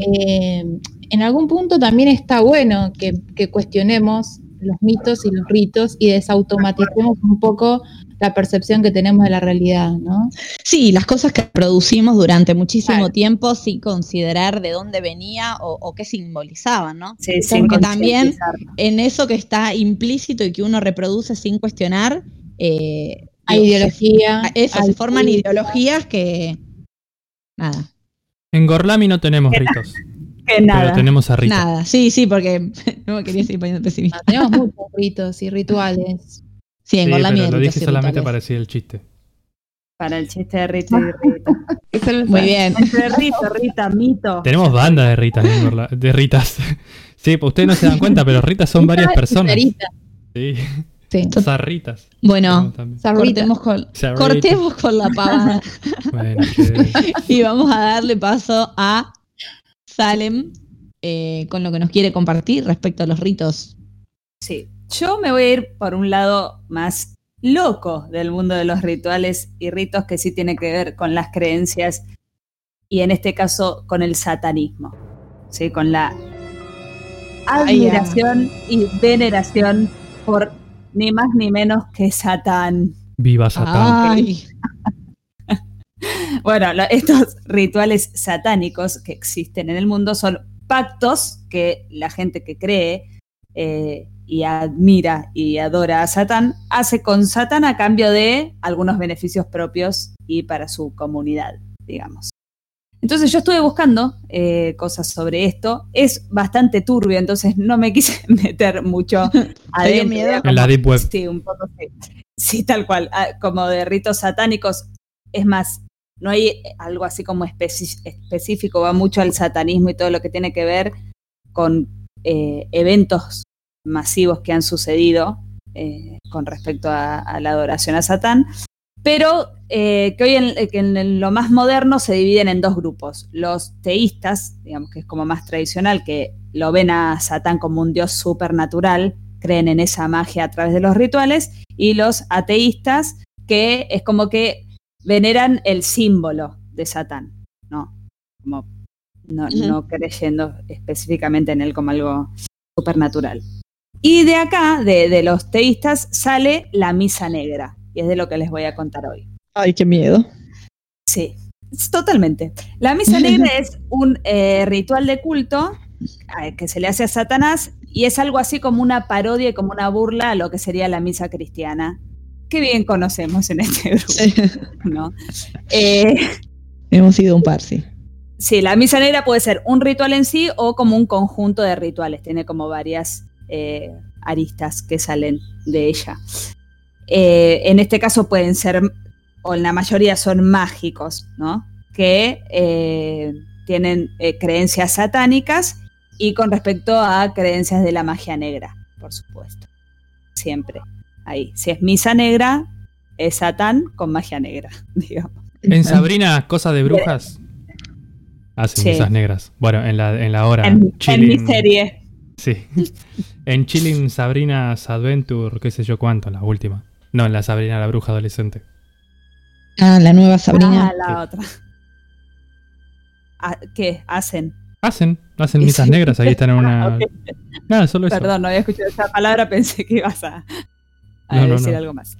[SPEAKER 3] Eh, en algún punto también está bueno que, que cuestionemos los mitos y los ritos y desautomaticemos un poco la percepción que tenemos de la realidad, ¿no?
[SPEAKER 2] Sí, las cosas que producimos durante muchísimo
[SPEAKER 3] Claro.
[SPEAKER 2] tiempo sin considerar de dónde venía o, o qué simbolizaban, ¿no?
[SPEAKER 5] Sí,
[SPEAKER 2] Porque también en eso que está implícito y que uno reproduce sin cuestionar, eh,
[SPEAKER 3] Hay ideología.
[SPEAKER 2] se- eso,
[SPEAKER 3] hay
[SPEAKER 2] se forman ideologías que... Nada,
[SPEAKER 1] En Gorlami no tenemos ritos, *laughs*
[SPEAKER 5] Que
[SPEAKER 1] pero
[SPEAKER 5] nada.
[SPEAKER 1] tenemos a Rita.
[SPEAKER 2] nada, sí, sí, porque *laughs* no me quería seguir poniendo pesimista.
[SPEAKER 3] No, tenemos muchos ritos y rituales.
[SPEAKER 2] Sí, en
[SPEAKER 1] Sí, pero lo dije solamente
[SPEAKER 2] rituales.
[SPEAKER 1] para decir el chiste.
[SPEAKER 5] Para el chiste de Rita y Rita. *laughs*
[SPEAKER 2] Muy bien.
[SPEAKER 5] Entre Rita, Rita, mito.
[SPEAKER 1] Tenemos banda de Ritas de Ritas. *laughs* Sí, pues ustedes no se dan cuenta, pero Ritas son varias personas. Sí.
[SPEAKER 3] Sí. *laughs*
[SPEAKER 1] Zarritas.
[SPEAKER 2] Bueno, cortemos con, cortemos con la pavada
[SPEAKER 1] Bueno,
[SPEAKER 2] y vamos a darle paso a Salem eh, con lo que nos quiere compartir respecto a los ritos.
[SPEAKER 5] Sí, yo me voy a ir por un lado más loco del mundo de los rituales y ritos que sí tiene que ver con las creencias y en este caso con el satanismo, ¿sí? con la admiración y veneración por ni más ni menos que Satán.
[SPEAKER 1] Viva Satán.
[SPEAKER 2] Ay, *laughs*
[SPEAKER 5] Bueno, lo- estos rituales satánicos que existen en el mundo son pactos que la gente que cree eh, y admira y adora a Satán hace con Satán a cambio de algunos beneficios propios y para su comunidad, digamos. Entonces yo estuve buscando eh, cosas sobre esto. Es bastante turbio, entonces no me quise *laughs* meter mucho *laughs* adentro.
[SPEAKER 2] miedo?
[SPEAKER 1] En la Deep Web.
[SPEAKER 5] Sí, un poco sí. Sí, tal cual. Ah, Como de ritos satánicos. Es más, no hay algo así como específico, va mucho al satanismo y todo lo que tiene que ver con eh, eventos masivos que han sucedido eh, con respecto a, a la adoración a Satán. Pero eh, que hoy en, que en lo más moderno se dividen en dos grupos. Los teístas, digamos que es como más tradicional, que lo ven a Satán como un dios supernatural, creen en esa magia a través de los rituales, y los ateístas, que es como que veneran el símbolo de Satán, ¿no? Como no,
[SPEAKER 2] Ujú.
[SPEAKER 5] no creyendo específicamente en él como algo supernatural. Y de acá, de, de los teístas, sale la misa negra, y es de lo que les voy a contar hoy.
[SPEAKER 2] ay, qué miedo.
[SPEAKER 5] Sí, totalmente. La misa negra *laughs* es un eh, ritual de culto que se le hace a Satanás y es algo así como una parodia y como una burla a lo que sería la misa cristiana. Que bien conocemos en este grupo, *laughs* ¿no? Eh,
[SPEAKER 2] Hemos ido un par, sí.
[SPEAKER 5] sí, la misa negra puede ser un ritual en sí o como un conjunto de rituales. Tiene como varias eh, aristas que salen de ella. Eh, en este caso pueden ser, o en la mayoría son mágicos, ¿no? Que eh, tienen creencias satánicas y con respecto a creencias de la magia negra, por supuesto. Siempre. Ahí. Si es misa negra, es Satán con magia negra, *laughs* digamos.
[SPEAKER 1] En Sabrina, Cosa de Brujas. Hacen
[SPEAKER 5] Sí.
[SPEAKER 1] misas negras. Bueno, en la, en la hora.
[SPEAKER 5] En, en mi serie.
[SPEAKER 1] Sí. En Chilling Sabrina's Adventure, qué sé yo cuánto, la última. No, en la Sabrina la bruja adolescente.
[SPEAKER 2] Ah, la nueva Sabrina.
[SPEAKER 5] Ah, la otra. Ah, ¿Qué hacen?
[SPEAKER 1] Hacen, hacen *laughs* misas
[SPEAKER 5] sí.
[SPEAKER 1] negras, ahí están en una. *laughs*
[SPEAKER 5] Ah, ok.
[SPEAKER 1] Nada, solo eso.
[SPEAKER 5] Perdón, no había escuchado esa palabra, pensé que ibas a, a
[SPEAKER 1] No, no,
[SPEAKER 5] decir
[SPEAKER 1] no.
[SPEAKER 5] algo más.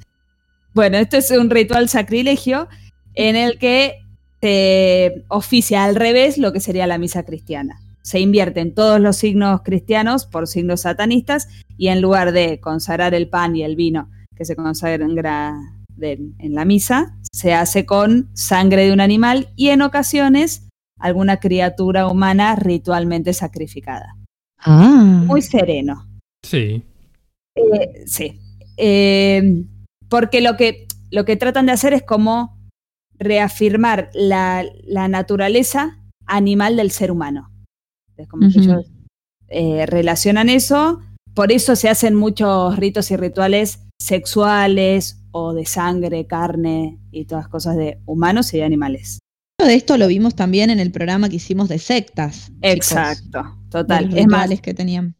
[SPEAKER 5] Bueno, esto es un ritual sacrilegio en el que se oficia al revés lo que sería la misa cristiana. Se invierten todos los signos cristianos por signos satanistas y en lugar de consagrar el pan y el vino que se consagra de- en la misa, se hace con sangre de un animal y en ocasiones alguna criatura humana ritualmente sacrificada.
[SPEAKER 2] Ah.
[SPEAKER 5] Muy sereno.
[SPEAKER 1] Sí.
[SPEAKER 5] Eh, sí. Eh, porque lo que, lo que tratan de hacer es como reafirmar la, la naturaleza animal del ser humano. Es como que ellos eh, relacionan eso, por eso se hacen muchos ritos y rituales sexuales o de sangre, carne y todas cosas de humanos y de animales.
[SPEAKER 2] De esto lo vimos también en el programa que hicimos de sectas. chicos,
[SPEAKER 5] Exacto,
[SPEAKER 2] de
[SPEAKER 5] total.
[SPEAKER 2] los
[SPEAKER 5] Es más,
[SPEAKER 2] que tenían.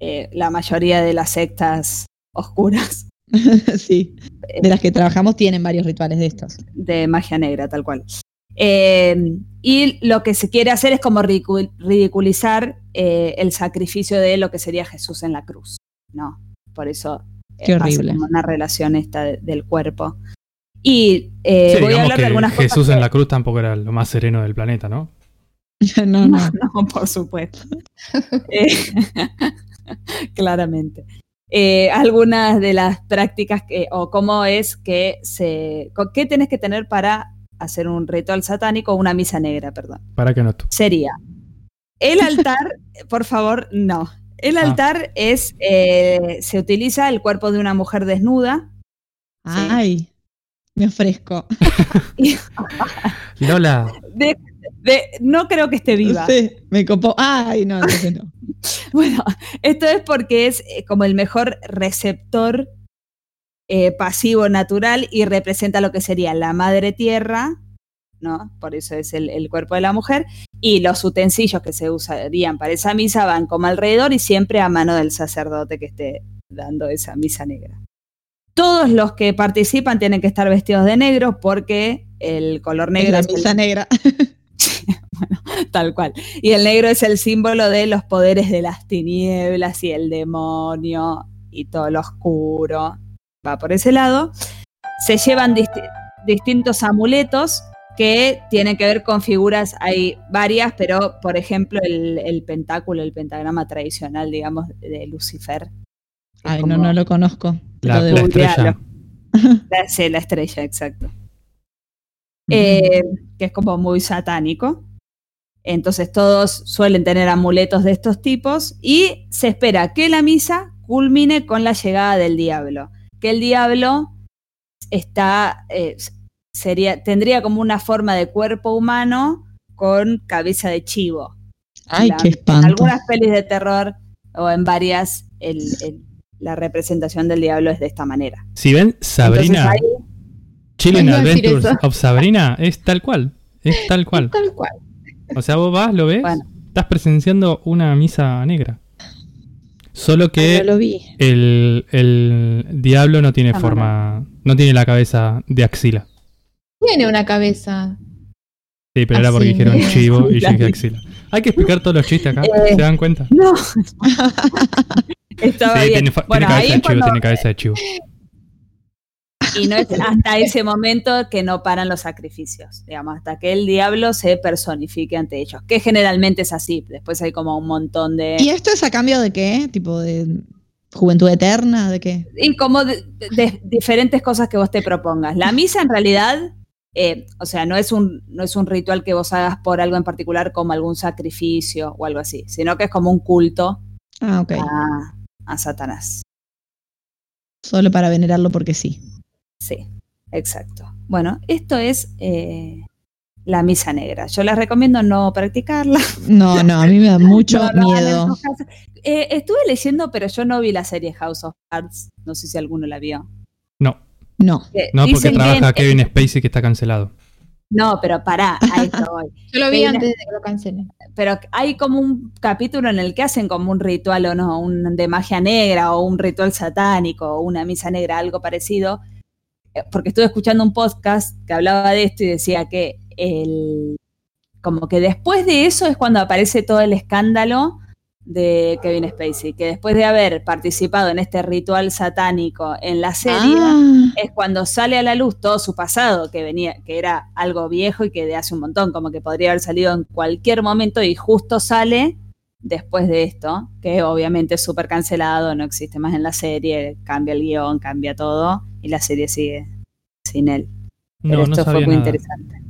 [SPEAKER 5] eh, la mayoría de las sectas oscuras *laughs*
[SPEAKER 2] sí. De las que trabajamos tienen varios rituales de estos.
[SPEAKER 5] de magia negra, tal cual. Eh, y lo que se quiere hacer es como ridicu- ridiculizar eh, el sacrificio de lo que sería Jesús en la cruz, ¿no? Por eso eh,
[SPEAKER 2] Qué horrible.
[SPEAKER 5] una relación esta de- del cuerpo. Y eh,
[SPEAKER 1] Sí,
[SPEAKER 5] voy a hablar de algunas
[SPEAKER 1] Jesús
[SPEAKER 5] cosas
[SPEAKER 1] en
[SPEAKER 5] que-
[SPEAKER 1] la cruz tampoco era lo más sereno del planeta, ¿no? *laughs*
[SPEAKER 2] no, no. *laughs*
[SPEAKER 5] No, por supuesto. *laughs* Claramente. Eh, algunas de las prácticas que, o cómo es que se. ¿Qué tenés que tener para hacer un ritual satánico o una misa negra, perdón?
[SPEAKER 1] Para que no tú.
[SPEAKER 5] sería el *laughs* altar, por favor, no. El
[SPEAKER 1] Ah.
[SPEAKER 5] altar es, eh, se utiliza el cuerpo de una mujer desnuda.
[SPEAKER 2] Ay, me ofrezco. *laughs* *laughs*
[SPEAKER 1] Lola,
[SPEAKER 5] de- de- no creo que esté viva.
[SPEAKER 2] Sí, me copó. Ay, no, no.
[SPEAKER 5] Bueno, esto es porque es eh, como el mejor receptor eh, pasivo natural y representa lo que sería la madre tierra, ¿no? Por eso es el, el cuerpo de la mujer. Y los utensilios que se usarían para esa misa van como alrededor y siempre a mano del sacerdote que esté dando esa misa negra. Todos los que participan tienen que estar vestidos de negro porque el color
[SPEAKER 2] Es
[SPEAKER 5] negro
[SPEAKER 2] la
[SPEAKER 5] es el-
[SPEAKER 2] misa negra. *laughs*
[SPEAKER 5] Tal cual. Y el negro es el símbolo de los poderes de las tinieblas y el demonio y todo lo oscuro. Va por ese lado. Se llevan disti- distintos amuletos que tienen que ver con figuras, hay varias, pero por ejemplo el, el pentáculo, el pentagrama tradicional, digamos, de Lucifer.
[SPEAKER 2] Ay, no,
[SPEAKER 5] como-
[SPEAKER 2] no lo conozco.
[SPEAKER 1] La,
[SPEAKER 2] Lo
[SPEAKER 1] la
[SPEAKER 2] debo-
[SPEAKER 1] estrella. *laughs*
[SPEAKER 5] la- sí, la estrella, exacto. Eh, que es como muy satánico. Entonces todos suelen tener amuletos de estos tipos y se espera que la misa culmine con la llegada del diablo. Que el diablo está, eh, sería, tendría como una forma de cuerpo humano con cabeza de chivo.
[SPEAKER 2] Ay,
[SPEAKER 5] La-
[SPEAKER 2] qué
[SPEAKER 5] En
[SPEAKER 2] espanto.
[SPEAKER 5] algunas pelis de terror o en varias, el- el- la representación del diablo es de esta manera.
[SPEAKER 1] Si ven Sabrina,
[SPEAKER 5] Entonces ahí
[SPEAKER 1] Chilling Adventures of Sabrina, es tal cual. Es tal *laughs* cual.
[SPEAKER 3] Tal cual.
[SPEAKER 1] O sea, vos vas, lo ves,
[SPEAKER 5] Bueno.
[SPEAKER 1] estás presenciando una misa negra. Solo
[SPEAKER 2] Ay,
[SPEAKER 1] que
[SPEAKER 2] no lo vi.
[SPEAKER 1] el, el diablo no tiene
[SPEAKER 5] Ah,
[SPEAKER 1] forma, no tiene la cabeza de axila.
[SPEAKER 3] Tiene una cabeza.
[SPEAKER 1] Sí, pero era porque dijeron chivo y yo dije *laughs* axila. Hay que explicar todos los chistes acá,
[SPEAKER 5] Eh,
[SPEAKER 1] ¿se dan cuenta?
[SPEAKER 5] No. *laughs* Estaba
[SPEAKER 1] Sí,
[SPEAKER 5] bien.
[SPEAKER 1] tiene, fa-
[SPEAKER 5] bueno,
[SPEAKER 1] tiene
[SPEAKER 5] ahí
[SPEAKER 1] cabeza de chivo,
[SPEAKER 5] cuando-
[SPEAKER 1] tiene cabeza de chivo. *laughs*
[SPEAKER 5] y no es hasta ese momento que no paran los sacrificios, digamos, hasta que el diablo se personifique ante ellos, que generalmente es así. Después hay como un montón de
[SPEAKER 2] ¿Y esto es a cambio de qué? ¿Tipo de juventud eterna? ¿De qué?
[SPEAKER 5] y como de, de diferentes cosas que vos te propongas. La misa en realidad, eh, o sea, no es un no es un ritual que vos hagas por algo en particular como algún sacrificio o algo así, sino que es como un culto
[SPEAKER 2] Ah,
[SPEAKER 5] a, a Satanás.
[SPEAKER 2] Solo para venerarlo porque sí.
[SPEAKER 5] Sí, exacto. Bueno, esto es eh, la misa negra. Yo les recomiendo no practicarla.
[SPEAKER 2] No, no, a mí me da *laughs* mucho
[SPEAKER 5] No
[SPEAKER 2] miedo.
[SPEAKER 5] Eh, estuve leyendo, pero yo no vi la serie House of Cards. No sé si alguno la vio.
[SPEAKER 1] No,
[SPEAKER 2] No.
[SPEAKER 5] Eh,
[SPEAKER 1] no porque
[SPEAKER 5] dicen que
[SPEAKER 1] trabaja
[SPEAKER 5] en-
[SPEAKER 1] Kevin Spacey que está cancelado.
[SPEAKER 5] No, pero pará, a esto voy. *laughs*
[SPEAKER 3] Yo lo vi antes de que lo cancelen.
[SPEAKER 5] Pero hay como un capítulo en el que hacen como un ritual o no, un de magia negra o un ritual satánico o una misa negra, algo parecido. Eh, Porque estuve escuchando un podcast que hablaba de esto y decía que el como que después de eso es cuando aparece todo el escándalo de Kevin Spacey, que después de haber participado en este ritual satánico en la serie,
[SPEAKER 2] Ah,
[SPEAKER 5] es cuando sale a la luz todo su pasado, que venía, que era algo viejo y que de hace un montón, como que podría haber salido en cualquier momento y justo sale después de esto, que obviamente es súper cancelado, no existe más en la serie, cambia el guion, cambia todo, y la serie sigue sin él. Pero
[SPEAKER 1] No, no
[SPEAKER 5] esto fue muy
[SPEAKER 1] nada.
[SPEAKER 5] interesante.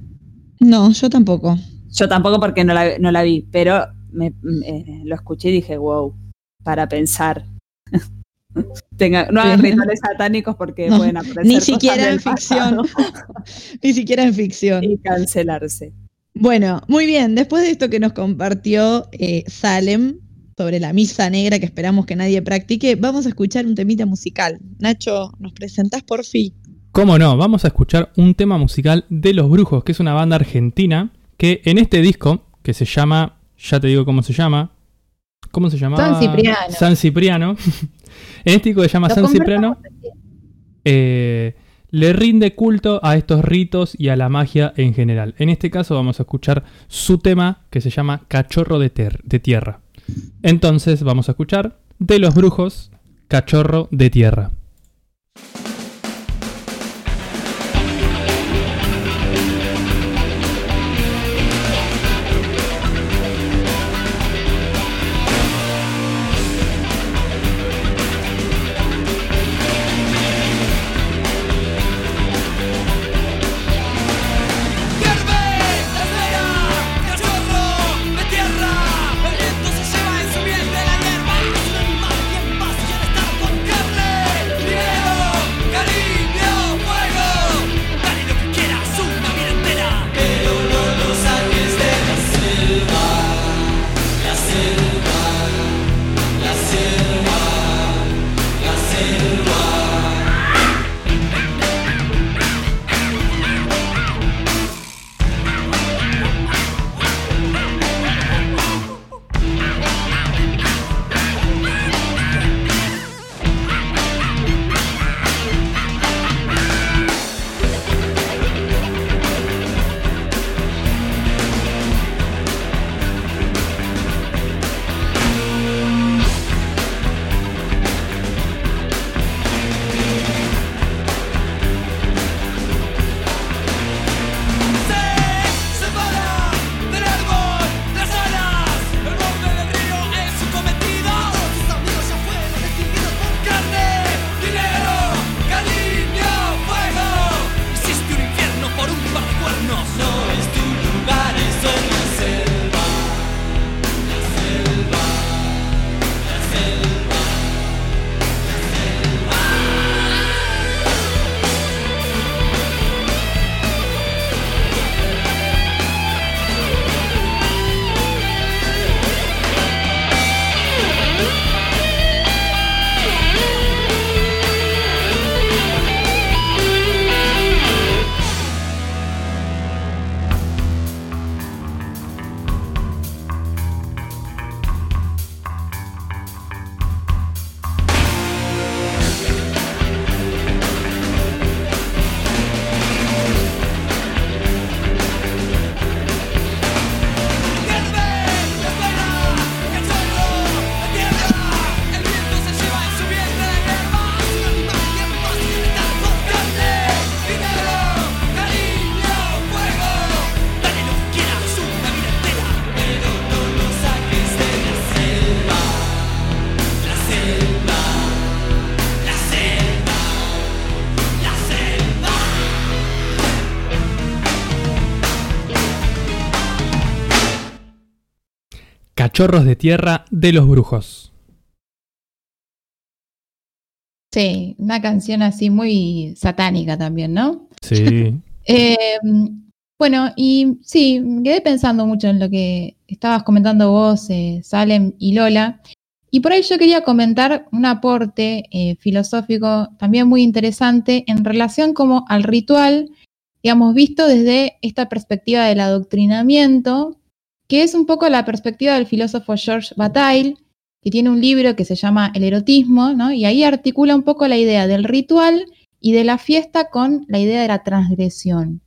[SPEAKER 2] no, yo tampoco.
[SPEAKER 5] Yo tampoco porque no la, no la vi, pero me, me- lo escuché y dije, wow, para pensar. *laughs* Tenga- no hagan rituales satánicos porque
[SPEAKER 2] No,
[SPEAKER 5] pueden aparecer
[SPEAKER 2] ni siquiera en ficción. *laughs* Ni siquiera en ficción.
[SPEAKER 5] y cancelarse.
[SPEAKER 2] Bueno, muy bien. Después de esto que nos compartió eh, Salem sobre la misa negra que esperamos que nadie practique, vamos a escuchar un temita musical. Nacho, ¿nos presentás por fin?
[SPEAKER 1] ¿Cómo no? Vamos a escuchar un tema musical de Los Brujos, que es una banda argentina que en este disco, que se llama, ya te digo cómo se llama, ¿cómo se llama?
[SPEAKER 3] San Cipriano.
[SPEAKER 1] San Cipriano. *laughs* en este disco que se llama
[SPEAKER 3] Lo
[SPEAKER 1] San Cipriano, eh, le rinde culto a estos ritos y a la magia en general. En este caso vamos a escuchar su tema que se llama Cachorro de, ter- de Tierra. Entonces vamos a escuchar de Los Brujos, Cachorro de Tierra. Cachorros de Tierra de los Brujos.
[SPEAKER 3] Sí, una canción así muy satánica también, ¿no?
[SPEAKER 1] Sí. *laughs*
[SPEAKER 3] Eh, bueno, y sí, me quedé pensando mucho en lo que estabas comentando vos, eh, Salem y Lola. Y por ahí yo quería comentar un aporte eh, filosófico también muy interesante en relación como al ritual, digamos, visto desde esta perspectiva del adoctrinamiento, que es un poco la perspectiva del filósofo George Bataille, que tiene un libro que se llama El erotismo, ¿no? Y ahí articula un poco la idea del ritual y de la fiesta con la idea de la transgresión.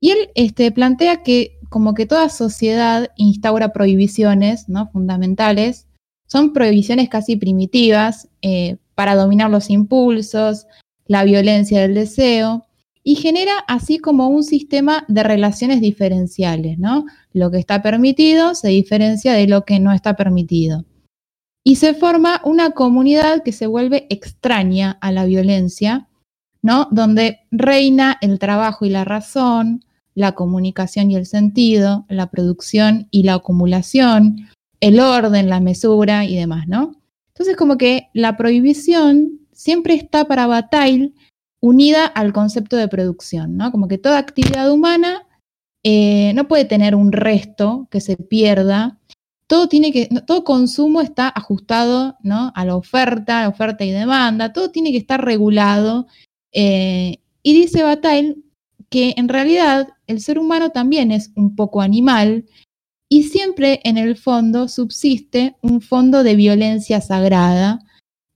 [SPEAKER 3] Y él este, plantea que como que toda sociedad instaura prohibiciones ¿no? fundamentales, son prohibiciones casi primitivas eh, para dominar los impulsos, la violencia del deseo, y genera así como un sistema de relaciones diferenciales, ¿no? Lo que está permitido se diferencia de lo que no está permitido. Y se forma una comunidad que se vuelve extraña a la violencia, ¿no? Donde reina el trabajo y la razón, la comunicación y el sentido, la producción y la acumulación, el orden, la mesura y demás, ¿no? Entonces, como que la prohibición siempre está para Bataille unida al concepto de producción, ¿no? Como que toda actividad humana eh, no puede tener un resto que se pierda. Todo tiene que, todo consumo está ajustado ¿no? a la oferta, la oferta y demanda, todo tiene que estar regulado. eh, y dice Bataille que en realidad el ser humano también es un poco animal y siempre en el fondo subsiste un fondo de violencia sagrada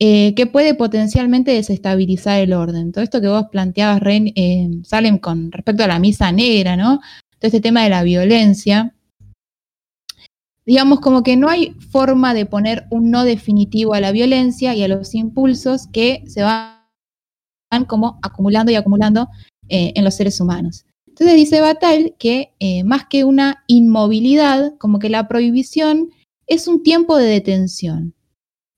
[SPEAKER 3] eh, que puede potencialmente desestabilizar el orden. Todo esto que vos planteabas, Ren, eh, Salem, con respecto a la misa negra, ¿no? Todo este tema de la violencia. Digamos como que no hay forma de poner un no definitivo a la violencia y a los impulsos que se van como acumulando y acumulando eh, en los seres humanos. Entonces dice Bataille que eh, más que una inmovilidad, como que la prohibición es un tiempo de detención.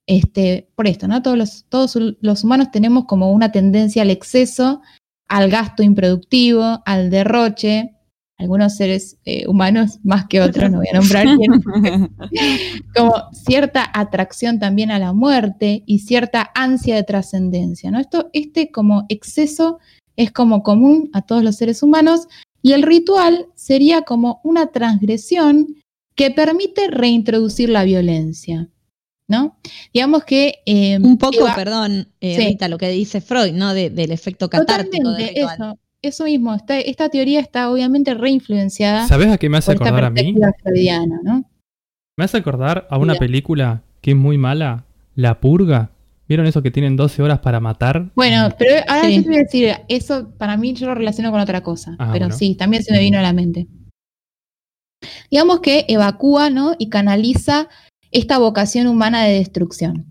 [SPEAKER 3] Este, por esto, ¿no? Todos los, todos los humanos tenemos como una tendencia al exceso, al gasto improductivo, al derroche. Algunos seres eh, humanos *laughs* más que otros, no voy a nombrar quién, *laughs* como cierta atracción también a la muerte y cierta ansia de trascendencia, ¿no? Esto, este como exceso es como común a todos los seres humanos y el ritual sería como una transgresión que permite reintroducir la violencia, ¿no? Digamos que... eh,
[SPEAKER 2] Un poco,
[SPEAKER 3] Eva-
[SPEAKER 2] perdón, eh,
[SPEAKER 3] Sí.
[SPEAKER 2] Rita, lo que dice Freud, ¿no? De- del efecto catártico
[SPEAKER 3] Totalmente, eso, eso mismo. Esta, esta teoría está obviamente reinfluenciada
[SPEAKER 1] ¿Sabes a qué me hace acordar a mí?
[SPEAKER 3] freudiana, ¿no?
[SPEAKER 1] Me hace acordar a una
[SPEAKER 3] Mira.
[SPEAKER 1] película que es muy mala, La Purga. ¿Vieron eso que tienen 12 horas para matar?
[SPEAKER 3] Bueno, pero ahora
[SPEAKER 2] Sí.
[SPEAKER 3] yo te voy a decir, eso para mí yo lo relaciono con otra cosa,
[SPEAKER 1] Ah,
[SPEAKER 3] pero
[SPEAKER 1] bueno.
[SPEAKER 3] sí, también se me vino a la mente. Digamos que evacúa, ¿no? Y canaliza esta vocación humana de destrucción.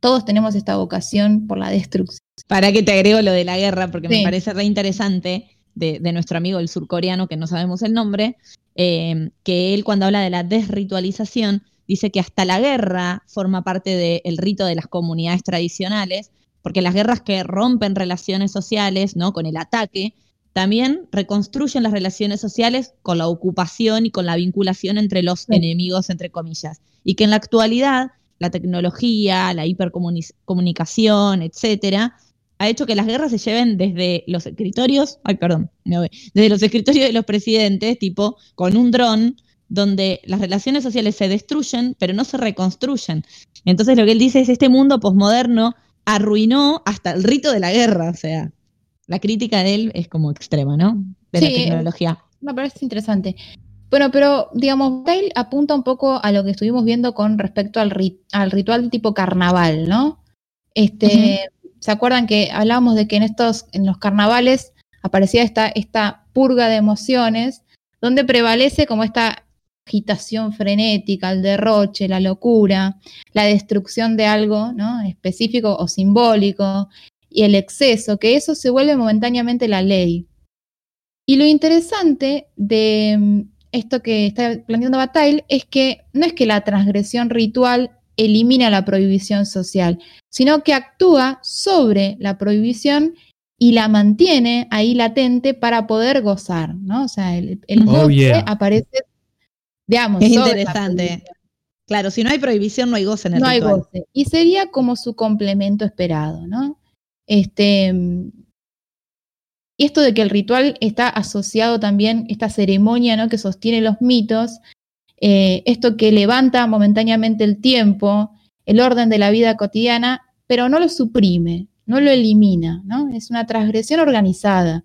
[SPEAKER 3] Todos tenemos esta vocación por la destrucción.
[SPEAKER 2] ¿Para qué te agrego lo de la guerra? Porque me parece re interesante de, de nuestro amigo el surcoreano, que no sabemos el nombre, eh, que él cuando habla de la desritualización, dice que hasta la guerra forma parte del rito de las comunidades tradicionales, porque las guerras que rompen relaciones sociales, ¿no? Con el ataque, también reconstruyen las relaciones sociales con la ocupación y con la vinculación entre los
[SPEAKER 3] Sí.
[SPEAKER 2] enemigos, entre comillas. Y que en la actualidad la tecnología, la hipercomunicación, etcétera, ha hecho que las guerras se lleven desde los escritorios, ay, perdón, me voy, desde los escritorios de los presidentes, tipo con un dron, donde las relaciones sociales se destruyen, pero no se reconstruyen. Entonces lo que él dice es, este mundo posmoderno arruinó hasta el rito de la guerra, o sea, la crítica de él es como extrema, ¿no? De la tecnología.
[SPEAKER 3] Me parece interesante. Bueno, pero digamos, Bale apunta un poco a lo que estuvimos viendo con respecto al, ri- al ritual tipo carnaval, ¿no? Este, ¿Se acuerdan que hablábamos de que en estos, en los carnavales aparecía esta, esta purga de emociones, donde prevalece como esta agitación frenética, el derroche, la locura, la destrucción de algo ¿no? específico o simbólico, y el exceso, que eso se vuelve momentáneamente la ley. Y lo interesante de mm, esto que está planteando Bataille es que no es que la transgresión ritual elimina la prohibición social, sino que actúa sobre la prohibición y la mantiene ahí latente para poder gozar, ¿no? O sea, el, el
[SPEAKER 1] Oh,
[SPEAKER 3] goce
[SPEAKER 1] yeah.
[SPEAKER 3] aparece, digamos,
[SPEAKER 2] Es
[SPEAKER 3] sobre
[SPEAKER 2] interesante. Claro, si no hay prohibición, no hay goce en el
[SPEAKER 3] no hay goce. Y sería como su complemento esperado, ¿no? Este, mm, y esto de que el ritual está asociado también, esta ceremonia ¿no? que sostiene los mitos, eh, esto que levanta momentáneamente el tiempo, el orden de la vida cotidiana, pero no lo suprime, no lo elimina, ¿no? Es una transgresión organizada.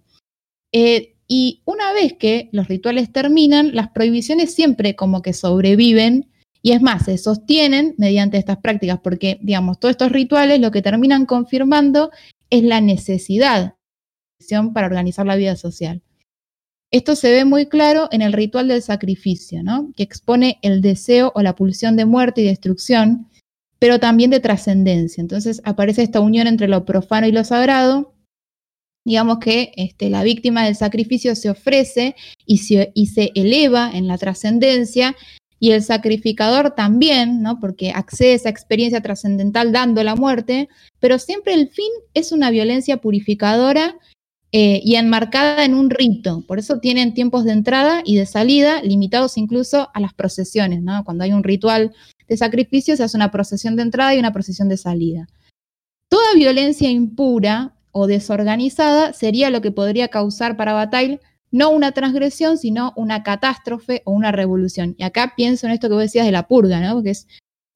[SPEAKER 3] Eh, y una vez que los rituales terminan, las prohibiciones siempre como que sobreviven y es más, se sostienen mediante estas prácticas, porque, digamos, todos estos rituales lo que terminan confirmando es la necesidad para organizar la vida social. Esto se ve muy claro en el ritual del sacrificio, ¿no? que expone el deseo o la pulsión de muerte y destrucción, pero también de trascendencia. Entonces aparece esta unión entre lo profano y lo sagrado. Digamos que este, la víctima del sacrificio se ofrece y se, y se eleva en la trascendencia y el sacrificador también, ¿no? Porque accede a esa experiencia trascendental dando la muerte, pero siempre el fin es una violencia purificadora eh, y enmarcada en un rito. Por eso tienen tiempos de entrada y de salida limitados incluso a las procesiones. Cuando hay un ritual de sacrificio se hace una procesión de entrada y una procesión de salida. Toda violencia impura o desorganizada sería lo que podría causar para Bataille no una transgresión, sino una catástrofe o una revolución. Y acá pienso en esto que vos decías de la purga, ¿no? Porque es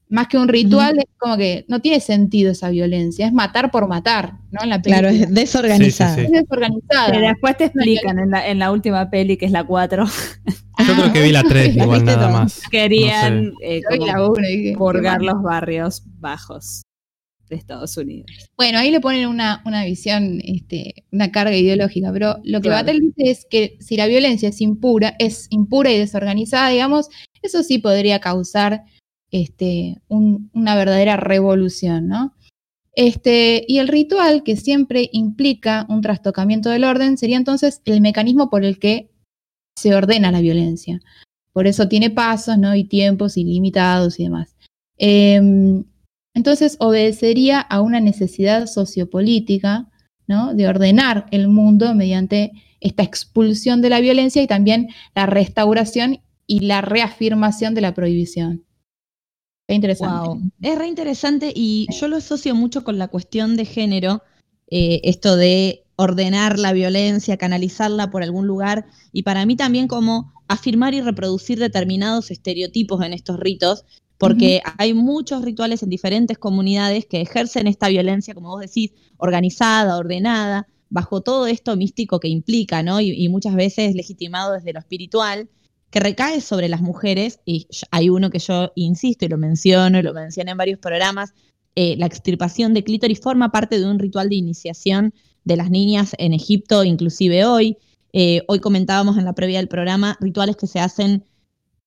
[SPEAKER 3] más que un ritual, es como que no tiene sentido esa violencia, es matar por matar, ¿no? En la
[SPEAKER 2] Claro, es desorganizada.
[SPEAKER 1] Sí, sí,
[SPEAKER 3] Es desorganizada.
[SPEAKER 5] Que después te explican en la, en la última peli, que es la 4, *laughs*
[SPEAKER 1] Yo creo que vi la 3
[SPEAKER 2] ¿La
[SPEAKER 1] igual nada más.
[SPEAKER 5] querían
[SPEAKER 1] No
[SPEAKER 5] eh,
[SPEAKER 3] Yo vi
[SPEAKER 5] como
[SPEAKER 3] la uno y dije,
[SPEAKER 5] purgar los barrios bajos de Estados Unidos.
[SPEAKER 3] Bueno, ahí le ponen una, una visión, este, una carga ideológica, pero lo que
[SPEAKER 5] Claro.
[SPEAKER 3] Batel dice es que si la violencia es impura, es impura y desorganizada, digamos, eso sí podría causar este, un- una verdadera revolución, ¿no? Este, y el ritual, que siempre implica un trastocamiento del orden, sería entonces el mecanismo por el que se ordena la violencia. Por eso tiene pasos, ¿no? Y tiempos ilimitados y demás. Em, entonces obedecería a una necesidad sociopolítica, ¿no? De ordenar el mundo mediante esta expulsión de la violencia y también la restauración y la reafirmación de la prohibición. Qué interesante.
[SPEAKER 2] Wow. Es re interesante y yo lo asocio mucho con la cuestión de género, eh, esto de ordenar la violencia, canalizarla por algún lugar, y para mí también como afirmar y reproducir determinados estereotipos en estos ritos, porque hay muchos rituales en diferentes comunidades que ejercen esta violencia, como vos decís, organizada, ordenada, bajo todo esto místico que implica, ¿no? Y, muchas veces legitimado desde lo espiritual, que recae sobre las mujeres, y hay uno que yo insisto y lo menciono, y lo mencioné en varios programas, eh, la extirpación de clítoris forma parte de un ritual de iniciación de las niñas en Egipto, inclusive hoy. Eh, hoy comentábamos en la previa del programa rituales que se hacen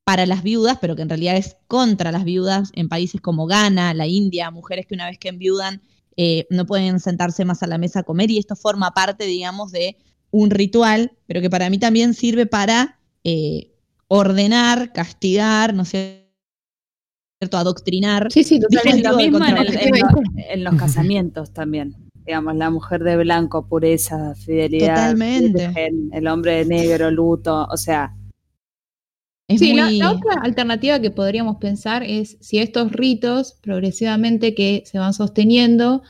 [SPEAKER 2] para las viudas, pero que en realidad es contra las viudas en países como Ghana, la India, mujeres que una vez que enviudan eh, no pueden sentarse más a la mesa a comer y esto forma parte, digamos, de un ritual, pero que para mí también sirve para eh, ordenar, castigar, ¿no es cierto?, adoctrinar.
[SPEAKER 3] Sí, sí, totalmente.
[SPEAKER 5] lo mismo en, el- en
[SPEAKER 3] Totalmente.
[SPEAKER 5] lo- en los casamientos también. Digamos, la mujer de blanco, pureza, fidelidad.
[SPEAKER 2] Totalmente.
[SPEAKER 5] virgen, el hombre de negro, luto. O sea,
[SPEAKER 2] Es
[SPEAKER 3] Sí, la, otra alternativa que podríamos pensar es si estos ritos progresivamente que se van sosteniendo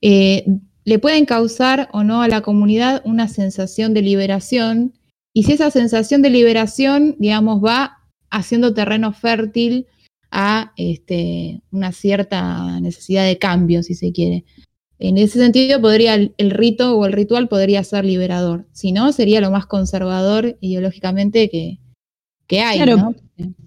[SPEAKER 3] eh, le pueden causar o no a la comunidad una sensación de liberación y si esa sensación de liberación, digamos, va haciendo terreno fértil a este, una cierta necesidad de cambio, si se quiere. En ese sentido, podría el, el rito o el ritual podría ser liberador. Si no, sería lo más conservador ideológicamente que, que hay.
[SPEAKER 2] Claro,
[SPEAKER 3] ¿no?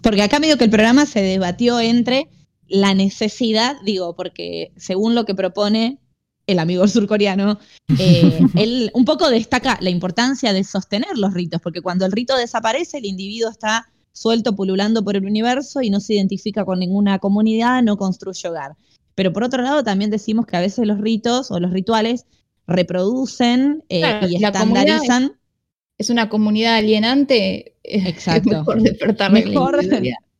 [SPEAKER 2] Porque acá medio que el programa se debatió entre la necesidad, digo, porque según lo que propone el amigo surcoreano, eh, *laughs* él un poco destaca la importancia de sostener los ritos, porque cuando el rito desaparece, el individuo está suelto, pululando por el universo y no se identifica con ninguna comunidad, no construye hogar. Pero por otro lado, también decimos que a veces los ritos o los rituales reproducen eh,
[SPEAKER 3] Claro,
[SPEAKER 2] y estandarizan.
[SPEAKER 3] Es una comunidad alienante. es- *laughs*
[SPEAKER 2] Exacto.
[SPEAKER 3] Es mejor despertarle
[SPEAKER 2] Mejor.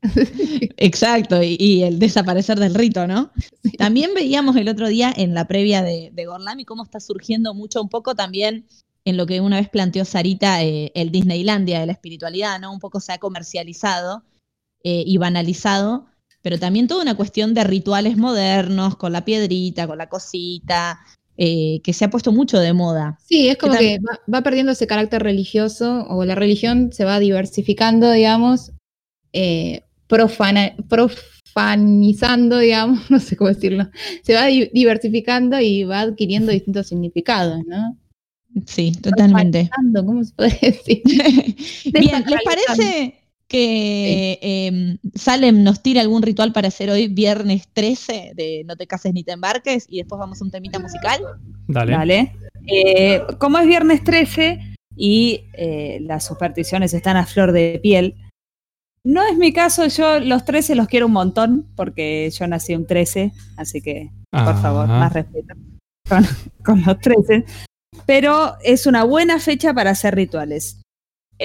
[SPEAKER 2] *laughs* Exacto, y, y el desaparecer del rito, ¿no? También veíamos el otro día en la previa de, de Gorlami cómo está surgiendo mucho un poco también en lo que una vez planteó Sarita, eh, el Disneylandia de la espiritualidad, ¿no? Un poco se ha comercializado eh, y banalizado pero también toda una cuestión de rituales modernos, con la piedrita, con la cosita, eh, que se ha puesto mucho de moda.
[SPEAKER 3] Sí, es como que va, va perdiendo ese carácter religioso o la religión se va diversificando, digamos, eh, profana- profanizando, digamos, *laughs* no sé cómo decirlo. Se va di- diversificando y va adquiriendo distintos significados, ¿no?
[SPEAKER 2] Sí, totalmente.
[SPEAKER 3] ¿Cómo se puede decir? *laughs* *laughs*
[SPEAKER 2] Bien, ¿les parece que eh, Salem nos tire algún ritual para hacer hoy viernes 13 de No te cases ni te embarques y después vamos a un temita musical?
[SPEAKER 1] Dale.
[SPEAKER 5] Dale. Eh, como es viernes 13 y eh, las supersticiones están a flor de piel, no es mi caso, yo los 13 los quiero un montón porque yo nací un 13, así que por favor, más respeto con, con los 13. Pero es una buena fecha para hacer rituales.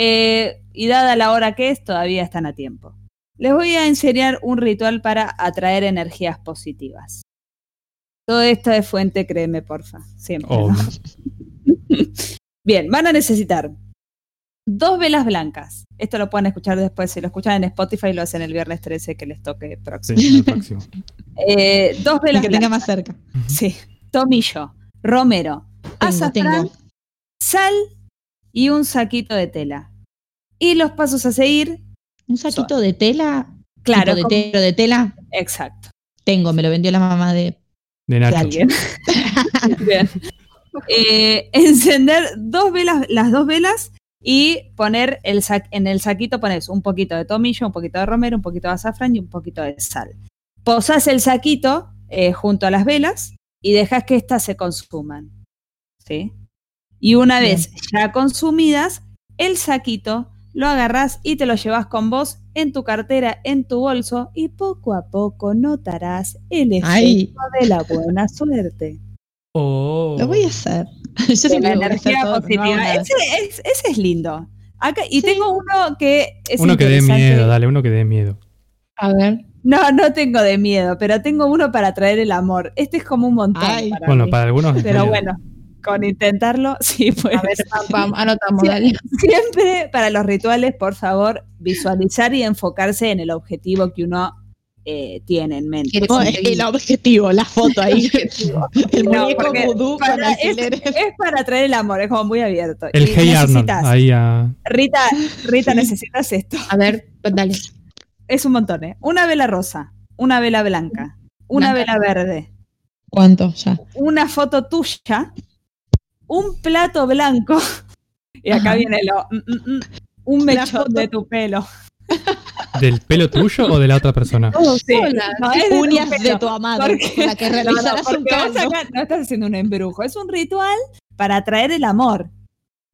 [SPEAKER 5] Eh, y dada la hora que es, todavía están a tiempo. Les voy a enseñar un ritual para atraer energías positivas. Todo esto es fuente, créeme, porfa. Siempre. *laughs* Bien, van a necesitar dos velas blancas. Esto lo pueden escuchar después. Si lo escuchan en Spotify, lo hacen el viernes 13 que les toque
[SPEAKER 1] Sí,
[SPEAKER 5] próximo.
[SPEAKER 1] el próximo. *laughs*
[SPEAKER 5] Eh, dos
[SPEAKER 2] El
[SPEAKER 5] velas
[SPEAKER 2] que tenga más cerca.
[SPEAKER 5] Sí. Tomillo, romero,
[SPEAKER 2] Tengo,
[SPEAKER 5] azafrán,
[SPEAKER 2] tengo.
[SPEAKER 5] sal y un saquito de tela. Y los pasos a seguir,
[SPEAKER 2] ¿Un saquito de tela?
[SPEAKER 5] claro,
[SPEAKER 2] de,
[SPEAKER 5] como-
[SPEAKER 2] tela, de tela?
[SPEAKER 5] exacto.
[SPEAKER 2] Tengo, me lo vendió la mamá de,
[SPEAKER 1] De
[SPEAKER 2] de
[SPEAKER 1] Nacho.
[SPEAKER 2] alguien. *laughs*
[SPEAKER 5] Bien. Eh, encender dos velas, las dos velas y poner el sa- en el saquito pones un poquito de tomillo, un poquito de romero, un poquito de azafrán y un poquito de sal. Posás el saquito eh, junto a las velas y dejas que éstas se consuman. ¿Sí? Y una
[SPEAKER 2] Bien.
[SPEAKER 5] vez ya consumidas, el saquito lo agarrás y te lo llevas con vos en tu cartera, en tu bolso y poco a poco notarás el efecto
[SPEAKER 2] Ay.
[SPEAKER 5] de la buena suerte.
[SPEAKER 1] Oh.
[SPEAKER 2] Lo voy a hacer. *laughs* Yo
[SPEAKER 5] de la
[SPEAKER 2] lo voy a hacer
[SPEAKER 5] energía
[SPEAKER 2] todo, no
[SPEAKER 5] positiva. ese, es, ese es lindo. Acá, y
[SPEAKER 2] Sí.
[SPEAKER 5] tengo uno que es
[SPEAKER 1] Uno que dé miedo, dale, uno que dé miedo.
[SPEAKER 3] A ver.
[SPEAKER 5] No, no tengo de miedo, pero tengo uno para traer el amor. Este es como un montón.
[SPEAKER 2] Ay.
[SPEAKER 5] para
[SPEAKER 1] Bueno,
[SPEAKER 5] mí.
[SPEAKER 1] para algunos es
[SPEAKER 5] Pero
[SPEAKER 1] miedo.
[SPEAKER 5] bueno, con intentarlo, *laughs* sí, pues.
[SPEAKER 3] A ver, pam, pam, anotamos,
[SPEAKER 5] Sí.
[SPEAKER 3] dale. *laughs*
[SPEAKER 5] Siempre para los rituales, por favor, visualizar y enfocarse en el objetivo que uno eh, tiene en mente.
[SPEAKER 2] No, el objetivo, la foto ahí. *laughs* el
[SPEAKER 5] No,
[SPEAKER 2] muñeco vudú con
[SPEAKER 5] es, para traer el amor, es como muy abierto.
[SPEAKER 1] El
[SPEAKER 5] Y
[SPEAKER 1] Hey Arnold. Ahí a.
[SPEAKER 5] Rita, Rita,
[SPEAKER 2] Sí.
[SPEAKER 5] necesitas esto.
[SPEAKER 3] A ver, dale.
[SPEAKER 5] Es un montón, ¿eh? Una vela rosa, una vela blanca, una
[SPEAKER 3] Blanca.
[SPEAKER 5] vela verde,
[SPEAKER 2] ¿Cuánto ya?
[SPEAKER 5] una foto tuya, un plato blanco, *laughs* y acá
[SPEAKER 2] Ajá.
[SPEAKER 5] viene lo, mm, mm, mm, un mechón
[SPEAKER 2] foto-
[SPEAKER 5] de tu pelo.
[SPEAKER 1] ¿Del pelo tuyo o de la otra persona? *laughs*
[SPEAKER 5] Sí.
[SPEAKER 3] Hola.
[SPEAKER 5] No, es de tu
[SPEAKER 2] Uñas
[SPEAKER 5] pelo.
[SPEAKER 2] de tu amado,
[SPEAKER 5] Porque-
[SPEAKER 2] la que *laughs*
[SPEAKER 5] No, no,
[SPEAKER 2] realizarás un
[SPEAKER 5] acá no estás haciendo un embrujo, es un ritual para atraer el amor.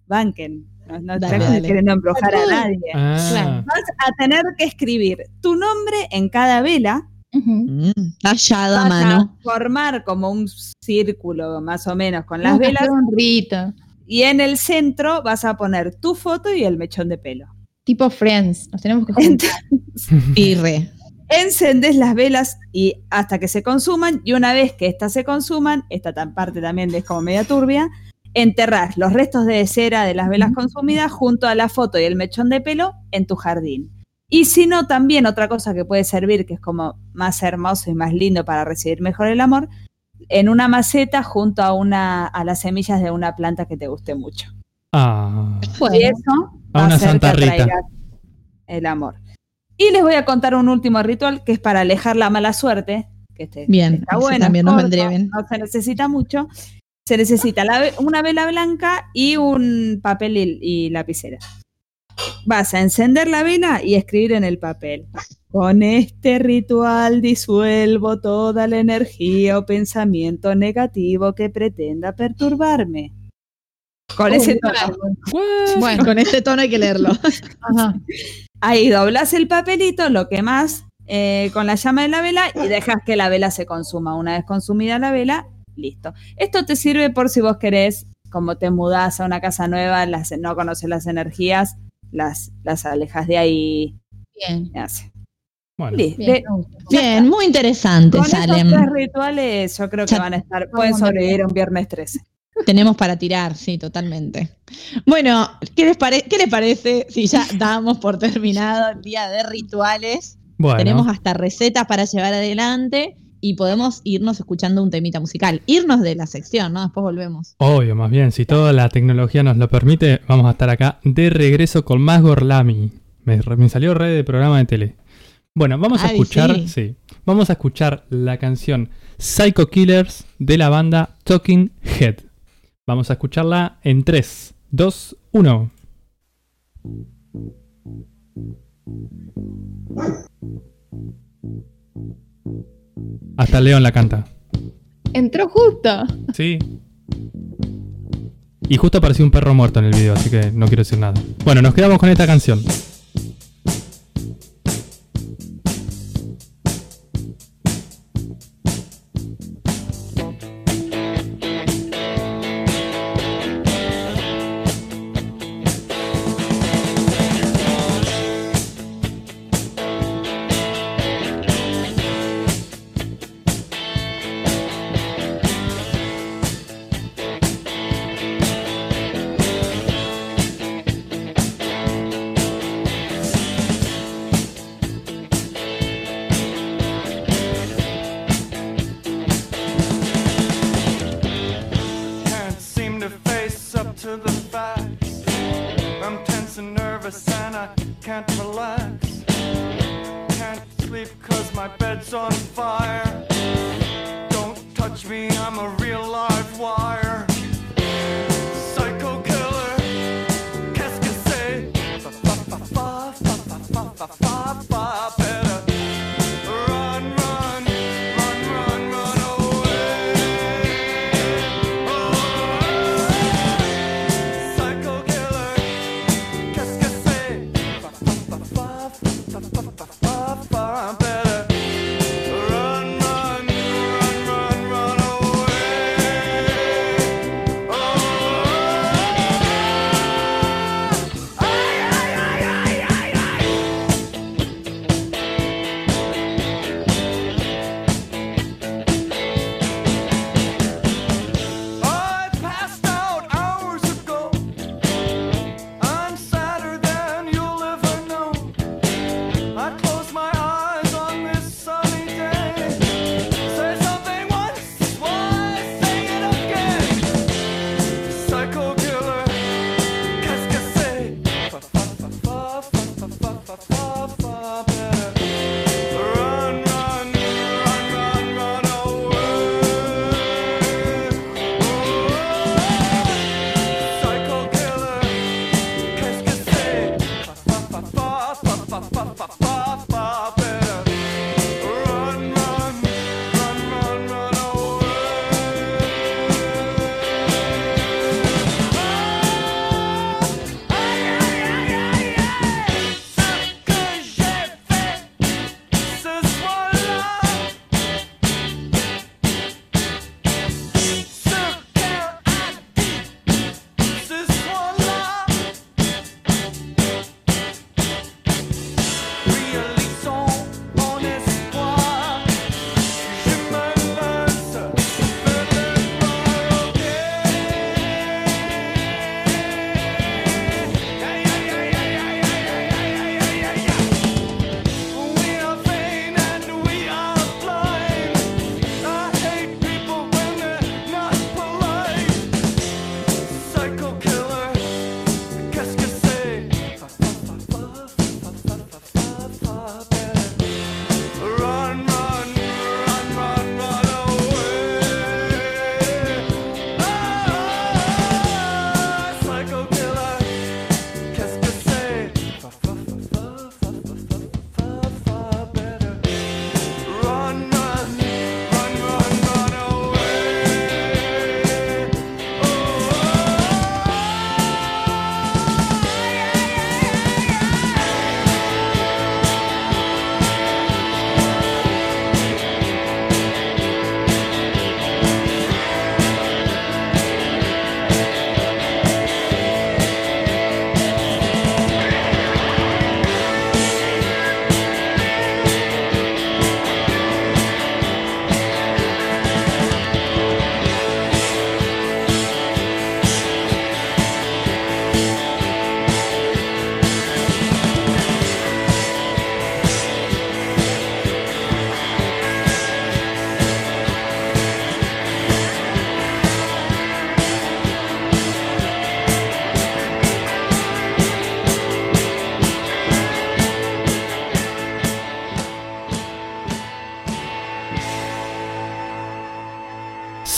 [SPEAKER 5] Banquen, no, no
[SPEAKER 2] Dale,
[SPEAKER 5] estás
[SPEAKER 2] dale.
[SPEAKER 5] queriendo embrujar a nadie.
[SPEAKER 1] Ah,
[SPEAKER 3] Claro.
[SPEAKER 5] Vas a tener que escribir tu nombre en cada vela
[SPEAKER 2] Mm, Tallado a
[SPEAKER 5] vas
[SPEAKER 2] mano.
[SPEAKER 5] a formar como un círculo más o menos con las velas
[SPEAKER 3] hacer un rito.
[SPEAKER 5] y en el centro vas a poner tu foto y el mechón de pelo.
[SPEAKER 3] Tipo Friends. Nos tenemos que juntar.
[SPEAKER 2] Pirre. *laughs*
[SPEAKER 5] Encendés las velas y hasta que se consuman y una vez que estas se consuman, esta tan parte también es como media turbia, enterrás los restos de cera de las velas consumidas junto a la foto y el mechón de pelo en tu jardín. Y si no, también otra cosa que puede servir, que es como más hermoso y más lindo para recibir mejor el amor, en una maceta junto a, una, a las semillas de una planta que te guste mucho.
[SPEAKER 1] ah.
[SPEAKER 5] Y eso
[SPEAKER 1] A
[SPEAKER 5] va a
[SPEAKER 1] una
[SPEAKER 5] hacer
[SPEAKER 1] Santa
[SPEAKER 5] que
[SPEAKER 1] Rita.
[SPEAKER 5] el amor. Y les voy a contar un último ritual que es para alejar la mala suerte. Que este
[SPEAKER 2] Bien,
[SPEAKER 5] está bueno,
[SPEAKER 2] también nos
[SPEAKER 5] corto,
[SPEAKER 2] vendría bien.
[SPEAKER 5] no se necesita mucho. Se necesita la una vela blanca y un papel y, y lapicera. Vas a encender la vela y escribir en el papel. Con este ritual disuelvo toda la energía o pensamiento negativo que pretenda perturbarme. Con ese tono.
[SPEAKER 3] bueno.
[SPEAKER 2] Con este tono hay que leerlo. *laughs*
[SPEAKER 3] Ajá.
[SPEAKER 5] Ahí doblas el papelito, lo quemas eh, con la llama de la vela y dejas que la vela se consuma. Una vez consumida la vela, listo. Esto te sirve por si vos querés, como te mudás a una casa nueva, las, no conoces las energías, las, las alejas de ahí.
[SPEAKER 3] Bien.
[SPEAKER 1] Bueno.
[SPEAKER 3] Bien,
[SPEAKER 5] De-
[SPEAKER 2] muy interesante,
[SPEAKER 5] con
[SPEAKER 2] Salem.
[SPEAKER 5] tres rituales yo creo que
[SPEAKER 2] Ya-
[SPEAKER 5] van a estar, pueden sobrevivir un viernes 13.
[SPEAKER 2] Tenemos para tirar, sí, totalmente. Bueno, ¿qué les, pare- ¿qué les parece si ya *laughs* damos por terminado el día de rituales
[SPEAKER 6] Bueno,
[SPEAKER 2] Tenemos hasta recetas para llevar adelante y podemos irnos escuchando un temita musical. Irnos de la sección, ¿no? Después volvemos.
[SPEAKER 6] obvio, más bien, si toda la tecnología nos lo permite, vamos a estar acá de regreso con más Gorlami. Me, me salió red de programa de tele. Bueno, vamos a escuchar,
[SPEAKER 2] sí.
[SPEAKER 6] sí, vamos a escuchar la canción Psycho Killers de la banda Talking Head. Vamos a escucharla en 3, 2, 1. Hasta León la canta.
[SPEAKER 3] Entró justo.
[SPEAKER 6] Sí. Y justo apareció un perro muerto en el video, así que no quiero decir nada. Bueno, nos quedamos con esta canción.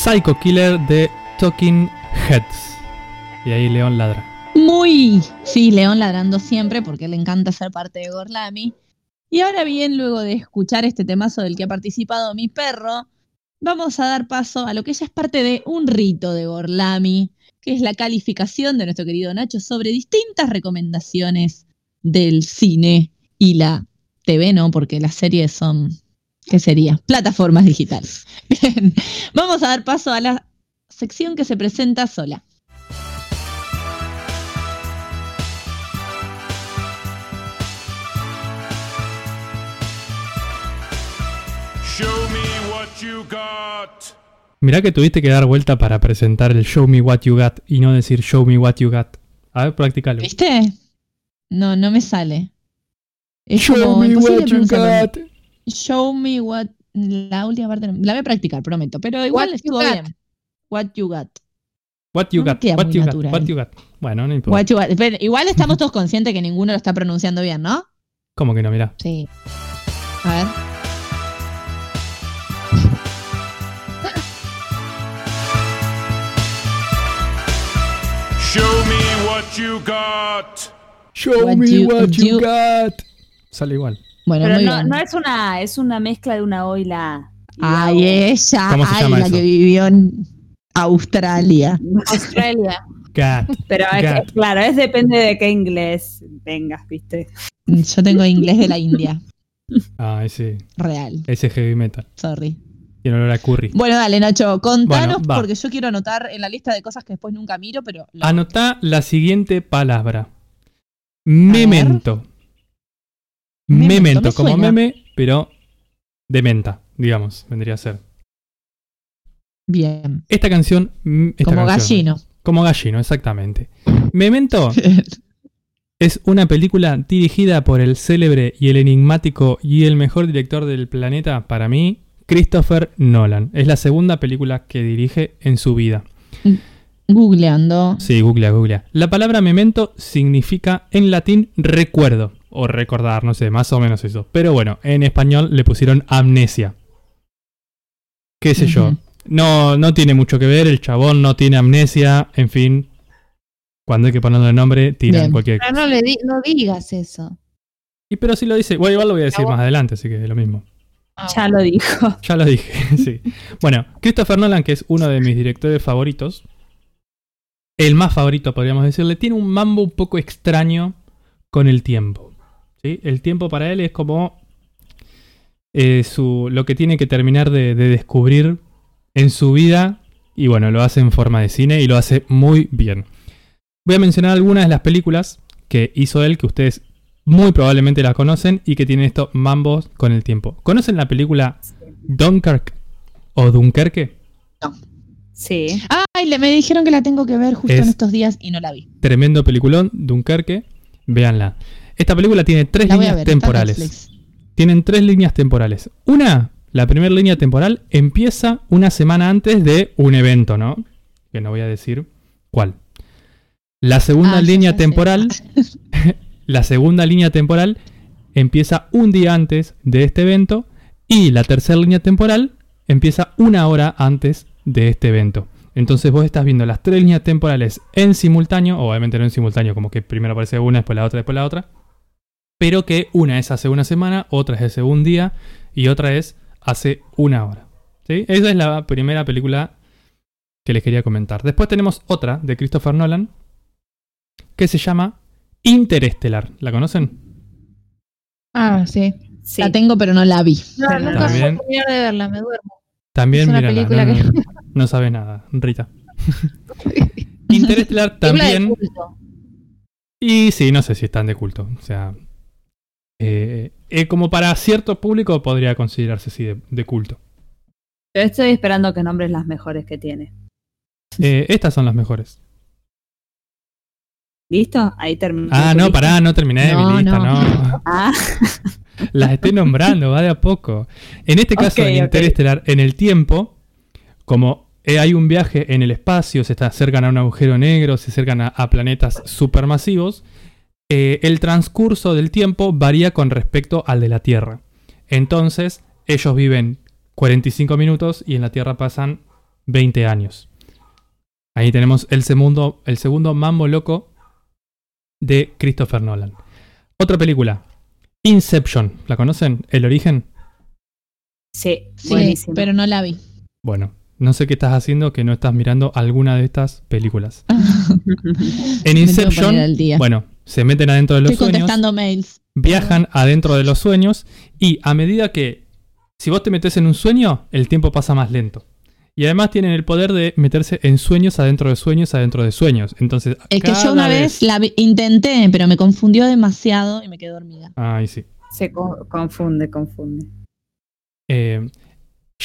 [SPEAKER 7] Psycho Killer
[SPEAKER 1] de Talking Heads. Y ahí León ladra.
[SPEAKER 2] Muy, sí, León ladrando siempre porque le encanta ser parte de Gorlami. Y ahora bien, luego de escuchar este temazo del que ha participado mi perro, vamos a dar paso a lo que ya es parte de un rito de Gorlami, que es la calificación de nuestro querido Nacho sobre distintas recomendaciones del cine y la TV, ¿no? Porque las series son, ¿qué sería? Plataformas digitales. *laughs* Bien, vamos a dar paso a la sección que se presenta sola.
[SPEAKER 8] Show me what you got.
[SPEAKER 1] Mirá que tuviste que dar vuelta para presentar el Show Me What You Got y no decir Show Me What You Got. A ver, practicalo.
[SPEAKER 2] ¿Viste? No, no me sale. Es
[SPEAKER 1] Show
[SPEAKER 2] como
[SPEAKER 1] me what you got.
[SPEAKER 2] Show me what. La última parte. La voy a practicar, prometo. Pero igual
[SPEAKER 3] What
[SPEAKER 2] estuvo bien. What you got.
[SPEAKER 1] What you
[SPEAKER 2] No
[SPEAKER 1] got. What you got. What you got. Bueno, no importa.
[SPEAKER 2] What you got. Igual estamos todos conscientes que ninguno lo está pronunciando bien, ¿no?
[SPEAKER 1] ¿Cómo que no? Mirá.
[SPEAKER 2] Sí. A ver.
[SPEAKER 8] Show me what you got.
[SPEAKER 1] Show
[SPEAKER 2] What
[SPEAKER 1] me
[SPEAKER 2] you-
[SPEAKER 1] what you
[SPEAKER 2] you-
[SPEAKER 1] got. Sale igual.
[SPEAKER 2] Bueno,
[SPEAKER 5] Pero
[SPEAKER 2] muy
[SPEAKER 5] no,
[SPEAKER 2] bien.
[SPEAKER 5] no es una, es una mezcla de una O y la. y la
[SPEAKER 2] Ay, ella.
[SPEAKER 1] ¿Cómo se
[SPEAKER 2] ay, la
[SPEAKER 1] eso?
[SPEAKER 2] que vivió en Australia.
[SPEAKER 3] Australia. *laughs*
[SPEAKER 5] Pero es claro, es depende de qué inglés vengas, ¿viste?
[SPEAKER 2] Yo tengo inglés de la India.
[SPEAKER 1] Ah, ese,
[SPEAKER 2] Real.
[SPEAKER 1] ese heavy metal.
[SPEAKER 2] Sorry.
[SPEAKER 1] Tiene olor a curry.
[SPEAKER 2] Bueno, dale, Nacho, contanos
[SPEAKER 1] Bueno,
[SPEAKER 2] porque yo quiero anotar en la lista de cosas que después nunca miro, pero. lo-
[SPEAKER 1] Anotá la siguiente palabra. Memento.
[SPEAKER 2] Memento,
[SPEAKER 1] Memento,
[SPEAKER 2] me
[SPEAKER 1] como
[SPEAKER 2] suena.
[SPEAKER 1] meme, pero de menta, digamos, vendría a ser.
[SPEAKER 2] Bien.
[SPEAKER 1] Esta canción. mm, esta
[SPEAKER 2] Como
[SPEAKER 1] canción,
[SPEAKER 2] gallino.
[SPEAKER 1] Como gallino, exactamente. Memento *laughs* es una película dirigida por el célebre y el enigmático y el mejor director del planeta, para mí, Christopher Nolan. Es la segunda película que dirige en su vida.
[SPEAKER 2] Googleando.
[SPEAKER 1] Sí, googlea, googlea. La palabra memento significa en latín recuerdo o recordar, no sé, más o menos eso. Pero bueno, en español le pusieron amnesia. ¿Qué sé yo? No, no tiene mucho que ver, el chabón no tiene amnesia, en fin. Cuando hay que ponerle nombre, tiran
[SPEAKER 2] Bien.
[SPEAKER 1] cualquier
[SPEAKER 3] Pero no, le di- no digas eso.
[SPEAKER 1] Y pero si lo dice, bueno, igual lo voy a decir más adelante, así que es lo mismo.
[SPEAKER 3] Ah,
[SPEAKER 5] Ya lo dijo. *laughs*
[SPEAKER 1] Ya lo dije, *laughs* sí. Bueno, Christopher Nolan, que es uno de mis directores favoritos, el más favorito podríamos decirle, tiene un mambo un poco extraño con el tiempo. ¿Sí? El tiempo para él es como eh, su, lo que tiene que terminar de, de descubrir en su vida y bueno, lo hace en forma de cine y lo hace muy bien. Voy a mencionar algunas de las películas que hizo él, que ustedes muy probablemente las conocen y que tienen estos mambos con el tiempo. ¿Conocen la película Dunkirk o Dunkerque?
[SPEAKER 5] Sí.
[SPEAKER 2] Ay, le, me dijeron que la tengo que ver justo
[SPEAKER 1] Es-
[SPEAKER 2] en estos días y no la vi.
[SPEAKER 1] Tremendo peliculón, Dunkerque. Véanla. Esta película tiene tres líneas
[SPEAKER 2] ver.
[SPEAKER 1] temporales. Tienen tres líneas temporales. Una, la primera línea temporal, empieza una semana antes de un evento, ¿no? Que no voy a decir cuál. La segunda
[SPEAKER 2] Ah,
[SPEAKER 1] línea temporal, *laughs* la segunda línea temporal empieza un día antes de este evento y la tercera línea temporal empieza una hora antes de este evento. Entonces vos estás viendo las tres líneas temporales en simultáneo, obviamente no en simultáneo, como que primero aparece una, después la otra, después la otra, pero que una es hace una semana, otra es hace un día y otra es hace una hora. ¿Sí? Esa es la primera película que les quería comentar. Después tenemos otra de Christopher Nolan que se llama Interestelar. ¿La conocen?
[SPEAKER 3] Ah, sí.
[SPEAKER 5] Sí.
[SPEAKER 2] La tengo, pero no la vi.
[SPEAKER 3] No,
[SPEAKER 5] Pero
[SPEAKER 3] nunca terminar de verla, me duermo.
[SPEAKER 1] También,
[SPEAKER 3] película
[SPEAKER 1] no,
[SPEAKER 3] que-
[SPEAKER 1] no, no sabe nada, Rita. Interestelar
[SPEAKER 3] de
[SPEAKER 1] también.
[SPEAKER 3] culto.
[SPEAKER 1] Y sí, no sé si están de culto. O sea, eh, eh, como para cierto público podría considerarse así de, de culto.
[SPEAKER 5] Yo estoy esperando que nombres las mejores que tiene.
[SPEAKER 1] Eh, estas son las mejores.
[SPEAKER 5] ¿Listo? Ahí termino.
[SPEAKER 1] Ah, no, pará, no terminé
[SPEAKER 2] No,
[SPEAKER 1] mi lista,
[SPEAKER 2] no.
[SPEAKER 1] no.
[SPEAKER 5] Ah, *laughs*
[SPEAKER 1] Las estoy nombrando, va de a poco. En este caso,
[SPEAKER 5] Ok,
[SPEAKER 1] en. Interestelar, en el tiempo, como hay un viaje en el espacio, se está- acercan a un agujero negro, se acercan a, a planetas supermasivos, eh, el transcurso del tiempo varía con respecto al de la Tierra. Entonces, ellos viven 45 minutos y en la Tierra pasan 20 años. Ahí tenemos el segundo, el segundo mambo loco de Christopher Nolan. Otra película, Inception. ¿La conocen? ¿El origen?
[SPEAKER 5] Sí,
[SPEAKER 2] Sí,
[SPEAKER 5] buenísimo.
[SPEAKER 2] pero no la vi.
[SPEAKER 1] Bueno, no sé qué estás haciendo que no estás mirando alguna de estas películas. *laughs* En Inception,
[SPEAKER 2] día.
[SPEAKER 1] bueno, se meten adentro de los
[SPEAKER 2] Estoy
[SPEAKER 1] sueños,
[SPEAKER 2] contestando mails.
[SPEAKER 1] viajan adentro de los sueños y a medida que, si vos te metes en un sueño, el tiempo pasa más lento. Y además tienen el poder de meterse en sueños adentro de sueños adentro de sueños. Entonces,
[SPEAKER 2] Es que yo una vez la vi- intenté, pero me confundió demasiado y me quedé dormida.
[SPEAKER 1] Ay, sí.
[SPEAKER 5] Se co- confunde, confunde.
[SPEAKER 1] Eh,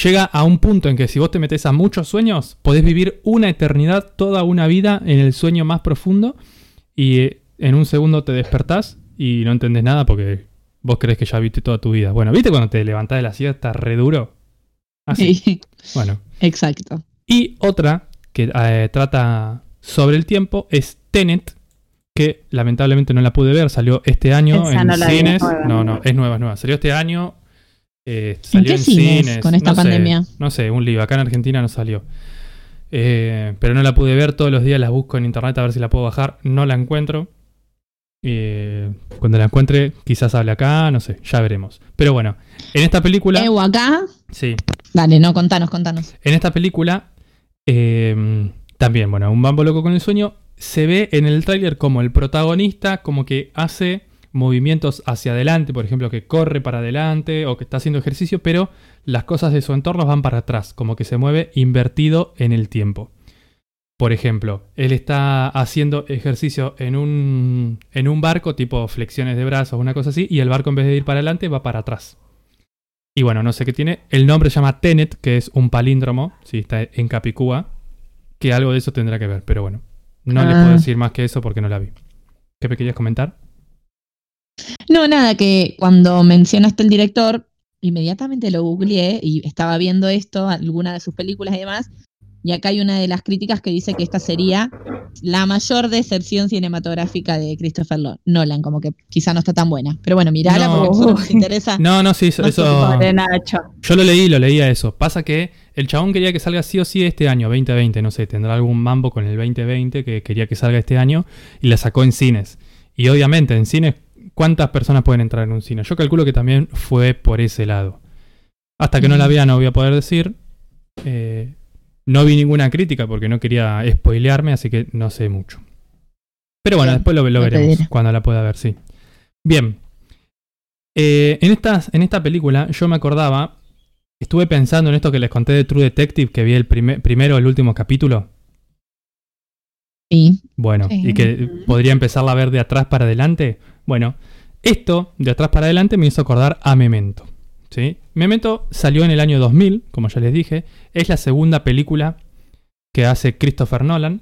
[SPEAKER 1] llega a un punto en que si vos te metes a muchos sueños, podés vivir una eternidad, toda una vida en el sueño más profundo y eh, en un segundo te despertás y no entendés nada porque vos crees que ya viste toda tu vida. Bueno, ¿viste cuando te levantás de la siesta re duro? Así.
[SPEAKER 2] Sí,
[SPEAKER 1] Bueno.
[SPEAKER 2] exacto.
[SPEAKER 1] Y otra que eh, trata sobre el tiempo es Tenet, que lamentablemente no la pude ver, salió este año
[SPEAKER 5] Esa
[SPEAKER 1] en
[SPEAKER 5] no vi,
[SPEAKER 1] cines. no, no, es nueva, es nueva. Salió este año. eh, salió
[SPEAKER 2] qué cines con esta
[SPEAKER 1] no sé,
[SPEAKER 2] pandemia?
[SPEAKER 1] no sé, un lío. Acá en Argentina no salió. Eh, pero no la pude ver, todos los días la busco en internet a ver si la puedo bajar. No la encuentro. Eh, cuando la encuentre, quizás hable acá, no sé, ya veremos. Pero bueno, en esta película.
[SPEAKER 2] Ew, acá.
[SPEAKER 1] Sí,
[SPEAKER 2] Dale, no, contanos, contanos.
[SPEAKER 1] en esta película, eh, también, bueno, un bambo loco con el sueño, se ve en el tráiler como el protagonista como que hace movimientos hacia adelante, por ejemplo, que corre para adelante o que está haciendo ejercicio, pero las cosas de su entorno van para atrás, como que se mueve invertido en el tiempo. Por ejemplo, él está haciendo ejercicio en un, en un barco, tipo flexiones de brazos, una cosa así, y el barco en vez de ir para adelante va para atrás. Y bueno, no sé qué tiene. El nombre se llama Tenet, que es un palíndromo, si está en Capicúa, que algo de eso tendrá que ver, pero bueno. No les
[SPEAKER 2] Ah.
[SPEAKER 1] puedo decir más que eso porque no la vi. ¿Qué me querías comentar?
[SPEAKER 2] No, nada, que cuando mencionaste el director, inmediatamente lo googleé y estaba viendo esto, alguna de sus películas y demás. Y acá hay una de las críticas que dice que esta sería la mayor deserción cinematográfica de Christopher Nolan, como que quizá no está tan buena. Pero bueno, mirala
[SPEAKER 1] No.
[SPEAKER 2] porque nos *laughs* interesa.
[SPEAKER 1] No, no, sí, eso. Eso- yo lo leí, lo leía eso. Pasa que el chabón quería que salga sí o sí este año, 2020. No sé, tendrá algún mambo con el 2020 que quería que salga este año y la sacó en cines. Y obviamente, en cines, ¿cuántas personas pueden entrar en un cine? Yo calculo que también fue por ese lado. Hasta que no la vea, no voy a poder decir. Eh, no vi ninguna crítica porque no quería spoilearme, así que no sé mucho. Pero bueno, después lo, veremos
[SPEAKER 2] diré.
[SPEAKER 1] cuando la pueda ver, sí. Bien. Eh, en, estas, en esta película yo me acordaba, estuve pensando en esto que les conté de True Detective, que vi el primer, primero el último capítulo.
[SPEAKER 2] Sí.
[SPEAKER 1] Bueno,
[SPEAKER 3] Sí.
[SPEAKER 1] y que podría empezarla a ver de atrás para adelante. Bueno, esto de atrás para adelante me hizo acordar a Memento. ¿Sí? Memento salió en el año 2000, como ya les dije. Es la segunda película que hace Christopher Nolan.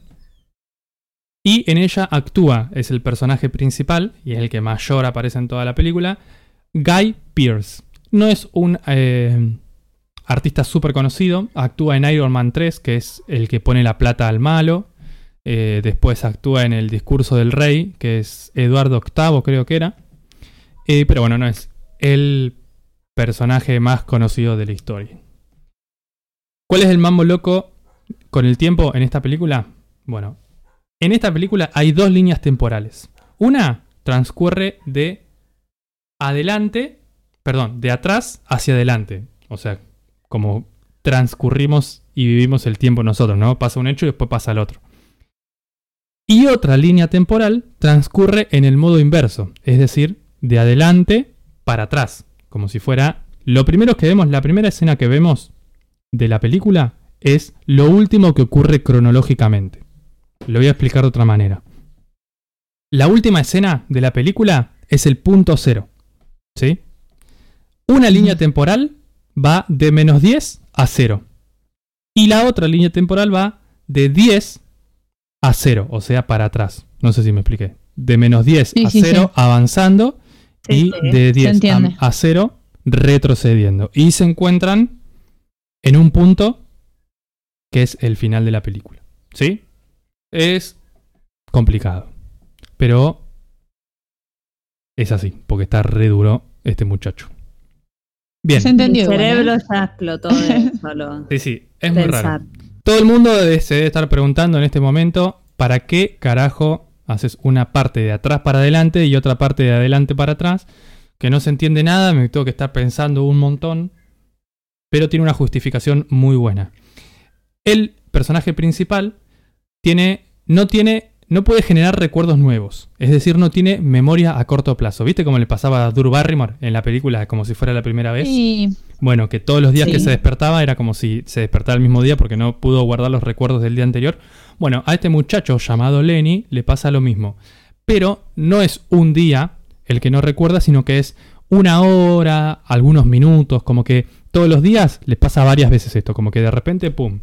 [SPEAKER 1] Y en ella actúa, es el personaje principal y es el que mayor aparece en toda la película, Guy Pearce. No es un eh, artista súper conocido, actúa en Iron Man 3, que es el que pone la plata al malo. Eh, después actúa en El discurso del rey, que es Eduardo VIII, creo que era. Eh, pero bueno, no es el personaje más conocido de la historia. ¿Cuál es el mambo loco con el tiempo en esta película? Bueno, en esta película hay dos líneas temporales. Una transcurre de adelante, perdón, de atrás hacia adelante. O sea, como transcurrimos y vivimos el tiempo nosotros, ¿no? Pasa un hecho y después pasa el otro. Y otra línea temporal transcurre en el modo inverso, es decir, de adelante para atrás, como si fuera... Lo primero que vemos, la primera escena que vemos de la película es lo último que ocurre cronológicamente. Lo voy a explicar de otra manera. La última escena de la película es el punto cero. ¿Sí? Una línea temporal va de menos 10 a 0. Y la otra línea temporal va de 10 a 0, o sea, para atrás. No sé si me expliqué. De menos 10
[SPEAKER 2] Sí,
[SPEAKER 1] a
[SPEAKER 2] sí,
[SPEAKER 1] 0 avanzando
[SPEAKER 5] Sí,
[SPEAKER 1] y
[SPEAKER 5] sí.
[SPEAKER 1] de 10
[SPEAKER 2] entiende.
[SPEAKER 1] a, a 0 retrocediendo. Y se encuentran en un punto que es el final de la película. ¿Sí? Es complicado. Pero es así, porque está re duro este muchacho. Bien.
[SPEAKER 2] Se
[SPEAKER 5] Mi
[SPEAKER 2] entendió. ¿eh?
[SPEAKER 5] cerebro ya explotó de *laughs* solo
[SPEAKER 1] Sí, sí, es muy raro. Todo el mundo se debe estar preguntando en este momento, ¿para qué carajo haces una parte de atrás para adelante y otra parte de adelante para atrás? Que no se entiende nada, me tengo que estar pensando un montón, pero tiene una justificación muy buena. El personaje principal tiene, no tiene, no puede generar recuerdos nuevos, es decir, no tiene memoria a corto plazo. ¿Viste cómo le pasaba a Drew Barrymore en la película como si fuera la primera vez?
[SPEAKER 2] Sí.
[SPEAKER 1] Bueno, que todos los días que se despertaba era como si se despertara el mismo día porque no pudo guardar los recuerdos del día anterior. Bueno, a este muchacho llamado Lenny le pasa lo mismo. Pero no es un día el que no recuerda, sino que es una hora, algunos minutos, como que todos los días les pasa varias veces esto, como que de repente, ¡pum!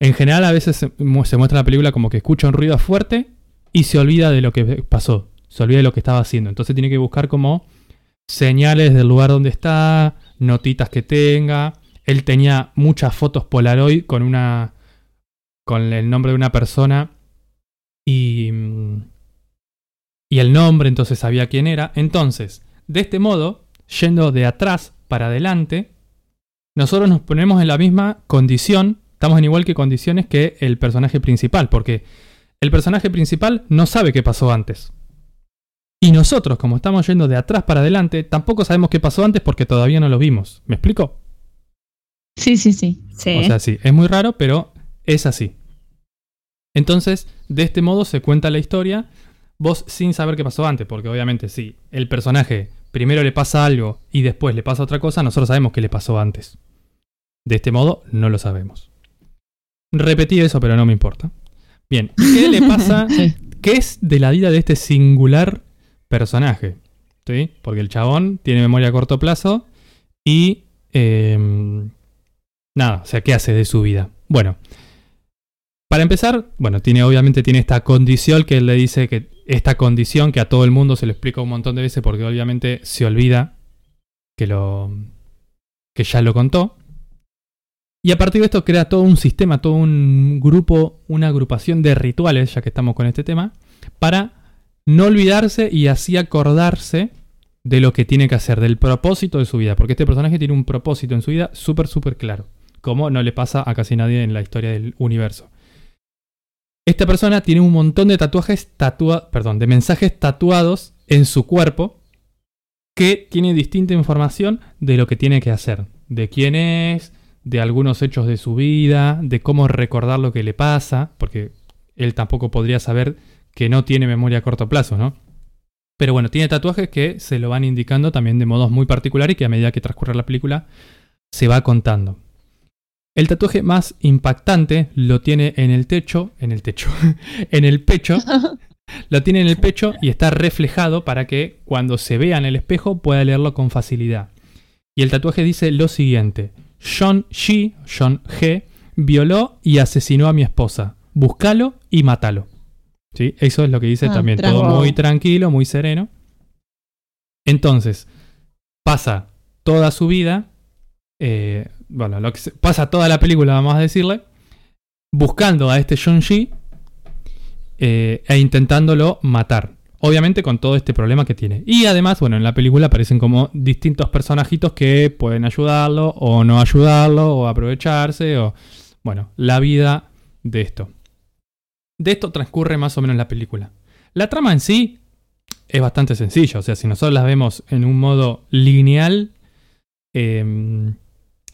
[SPEAKER 1] En general a veces se mu- se muestra la película como que escucha un ruido fuerte y se olvida de lo que pasó, se olvida de lo que estaba haciendo. Entonces tiene que buscar como señales del lugar donde está, notitas que tenga. Él tenía muchas fotos Polaroid con una con el nombre de una persona y y el nombre, entonces sabía quién era. Entonces, de este modo, yendo de atrás para adelante, nosotros nos ponemos en la misma condición, estamos en igual que condiciones que el personaje principal, porque el personaje principal no sabe qué pasó antes. Y nosotros, como estamos yendo de atrás para adelante, tampoco sabemos qué pasó antes porque todavía no lo vimos. ¿Me explico?
[SPEAKER 2] Sí, sí, sí.
[SPEAKER 5] Sí.
[SPEAKER 1] O sea, sí, es muy raro, pero es así. Entonces, de este modo se cuenta la historia, vos sin saber qué pasó antes, porque obviamente si el personaje primero le pasa algo y después le pasa otra cosa, nosotros sabemos qué le pasó antes. De este modo, no lo sabemos. Repetí eso, pero no me importa. Bien, ¿qué le pasa? *laughs* ¿Qué es de la vida de este singular personaje? ¿Sí? Porque el chabón tiene memoria a corto plazo y... em, nada, o sea, ¿qué hace de su vida? Bueno, para empezar, bueno, tiene obviamente tiene esta condición que él le dice que esta condición que a todo el mundo se lo explica un montón de veces porque obviamente se olvida que lo que ya lo contó. Y a partir de esto crea todo un sistema, todo un grupo, una agrupación de rituales, ya que estamos con este tema, para no olvidarse y así acordarse de lo que tiene que hacer, del propósito de su vida. Porque este personaje tiene un propósito en su vida súper, súper claro. Como no le pasa a casi nadie en la historia del universo. Esta persona tiene un montón de tatuajes tatua perdón, de mensajes tatuados en su cuerpo que tiene distinta información de lo que tiene que hacer, de quién es, de algunos hechos de su vida, de cómo recordar lo que le pasa, porque él tampoco podría saber que no tiene memoria a corto plazo, ¿no? Pero bueno, tiene tatuajes que se lo van indicando también de modos muy particulares y que a medida que transcurre la película se va contando. El tatuaje más impactante lo tiene en el techo, en el techo, *laughs* en el pecho. *laughs* Lo tiene en el pecho y está reflejado para que cuando se vea en el espejo pueda leerlo con facilidad. Y el tatuaje dice lo siguiente: John G, John G, violó y asesinó a mi esposa. Búscalo y mátalo. ¿Sí? Eso es lo que dice
[SPEAKER 2] Ah,
[SPEAKER 1] también. Todo muy tranquilo, muy sereno. Entonces, pasa toda su vida. eh, bueno, lo que se- pasa toda la película, vamos a decirle. Buscando a este John G. eh, e intentándolo matar. Obviamente con todo este problema que tiene. Y además, bueno, en la película aparecen como distintos personajitos que pueden ayudarlo o no ayudarlo o aprovecharse o... Bueno, la vida de esto. De esto transcurre más o menos la película. La trama en sí es bastante sencilla. O sea, si nosotros la vemos en un modo lineal, eh,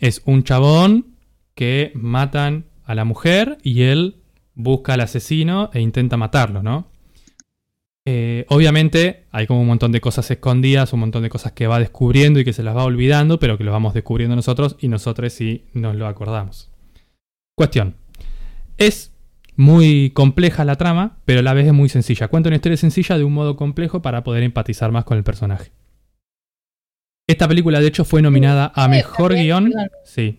[SPEAKER 1] es un chabón que matan a la mujer y él busca al asesino e intenta matarlo, ¿no? Eh, obviamente hay como un montón de cosas escondidas, un montón de cosas que va descubriendo y que se las va olvidando, pero que lo vamos descubriendo nosotros y nosotros sí nos lo acordamos. Cuestión. Es muy compleja la trama, pero a la vez es muy sencilla. Cuenta una historia sencilla de un modo complejo para poder empatizar más con el personaje. Esta película, de hecho, fue nominada a Mejor Guión.
[SPEAKER 3] perdón.
[SPEAKER 1] Sí.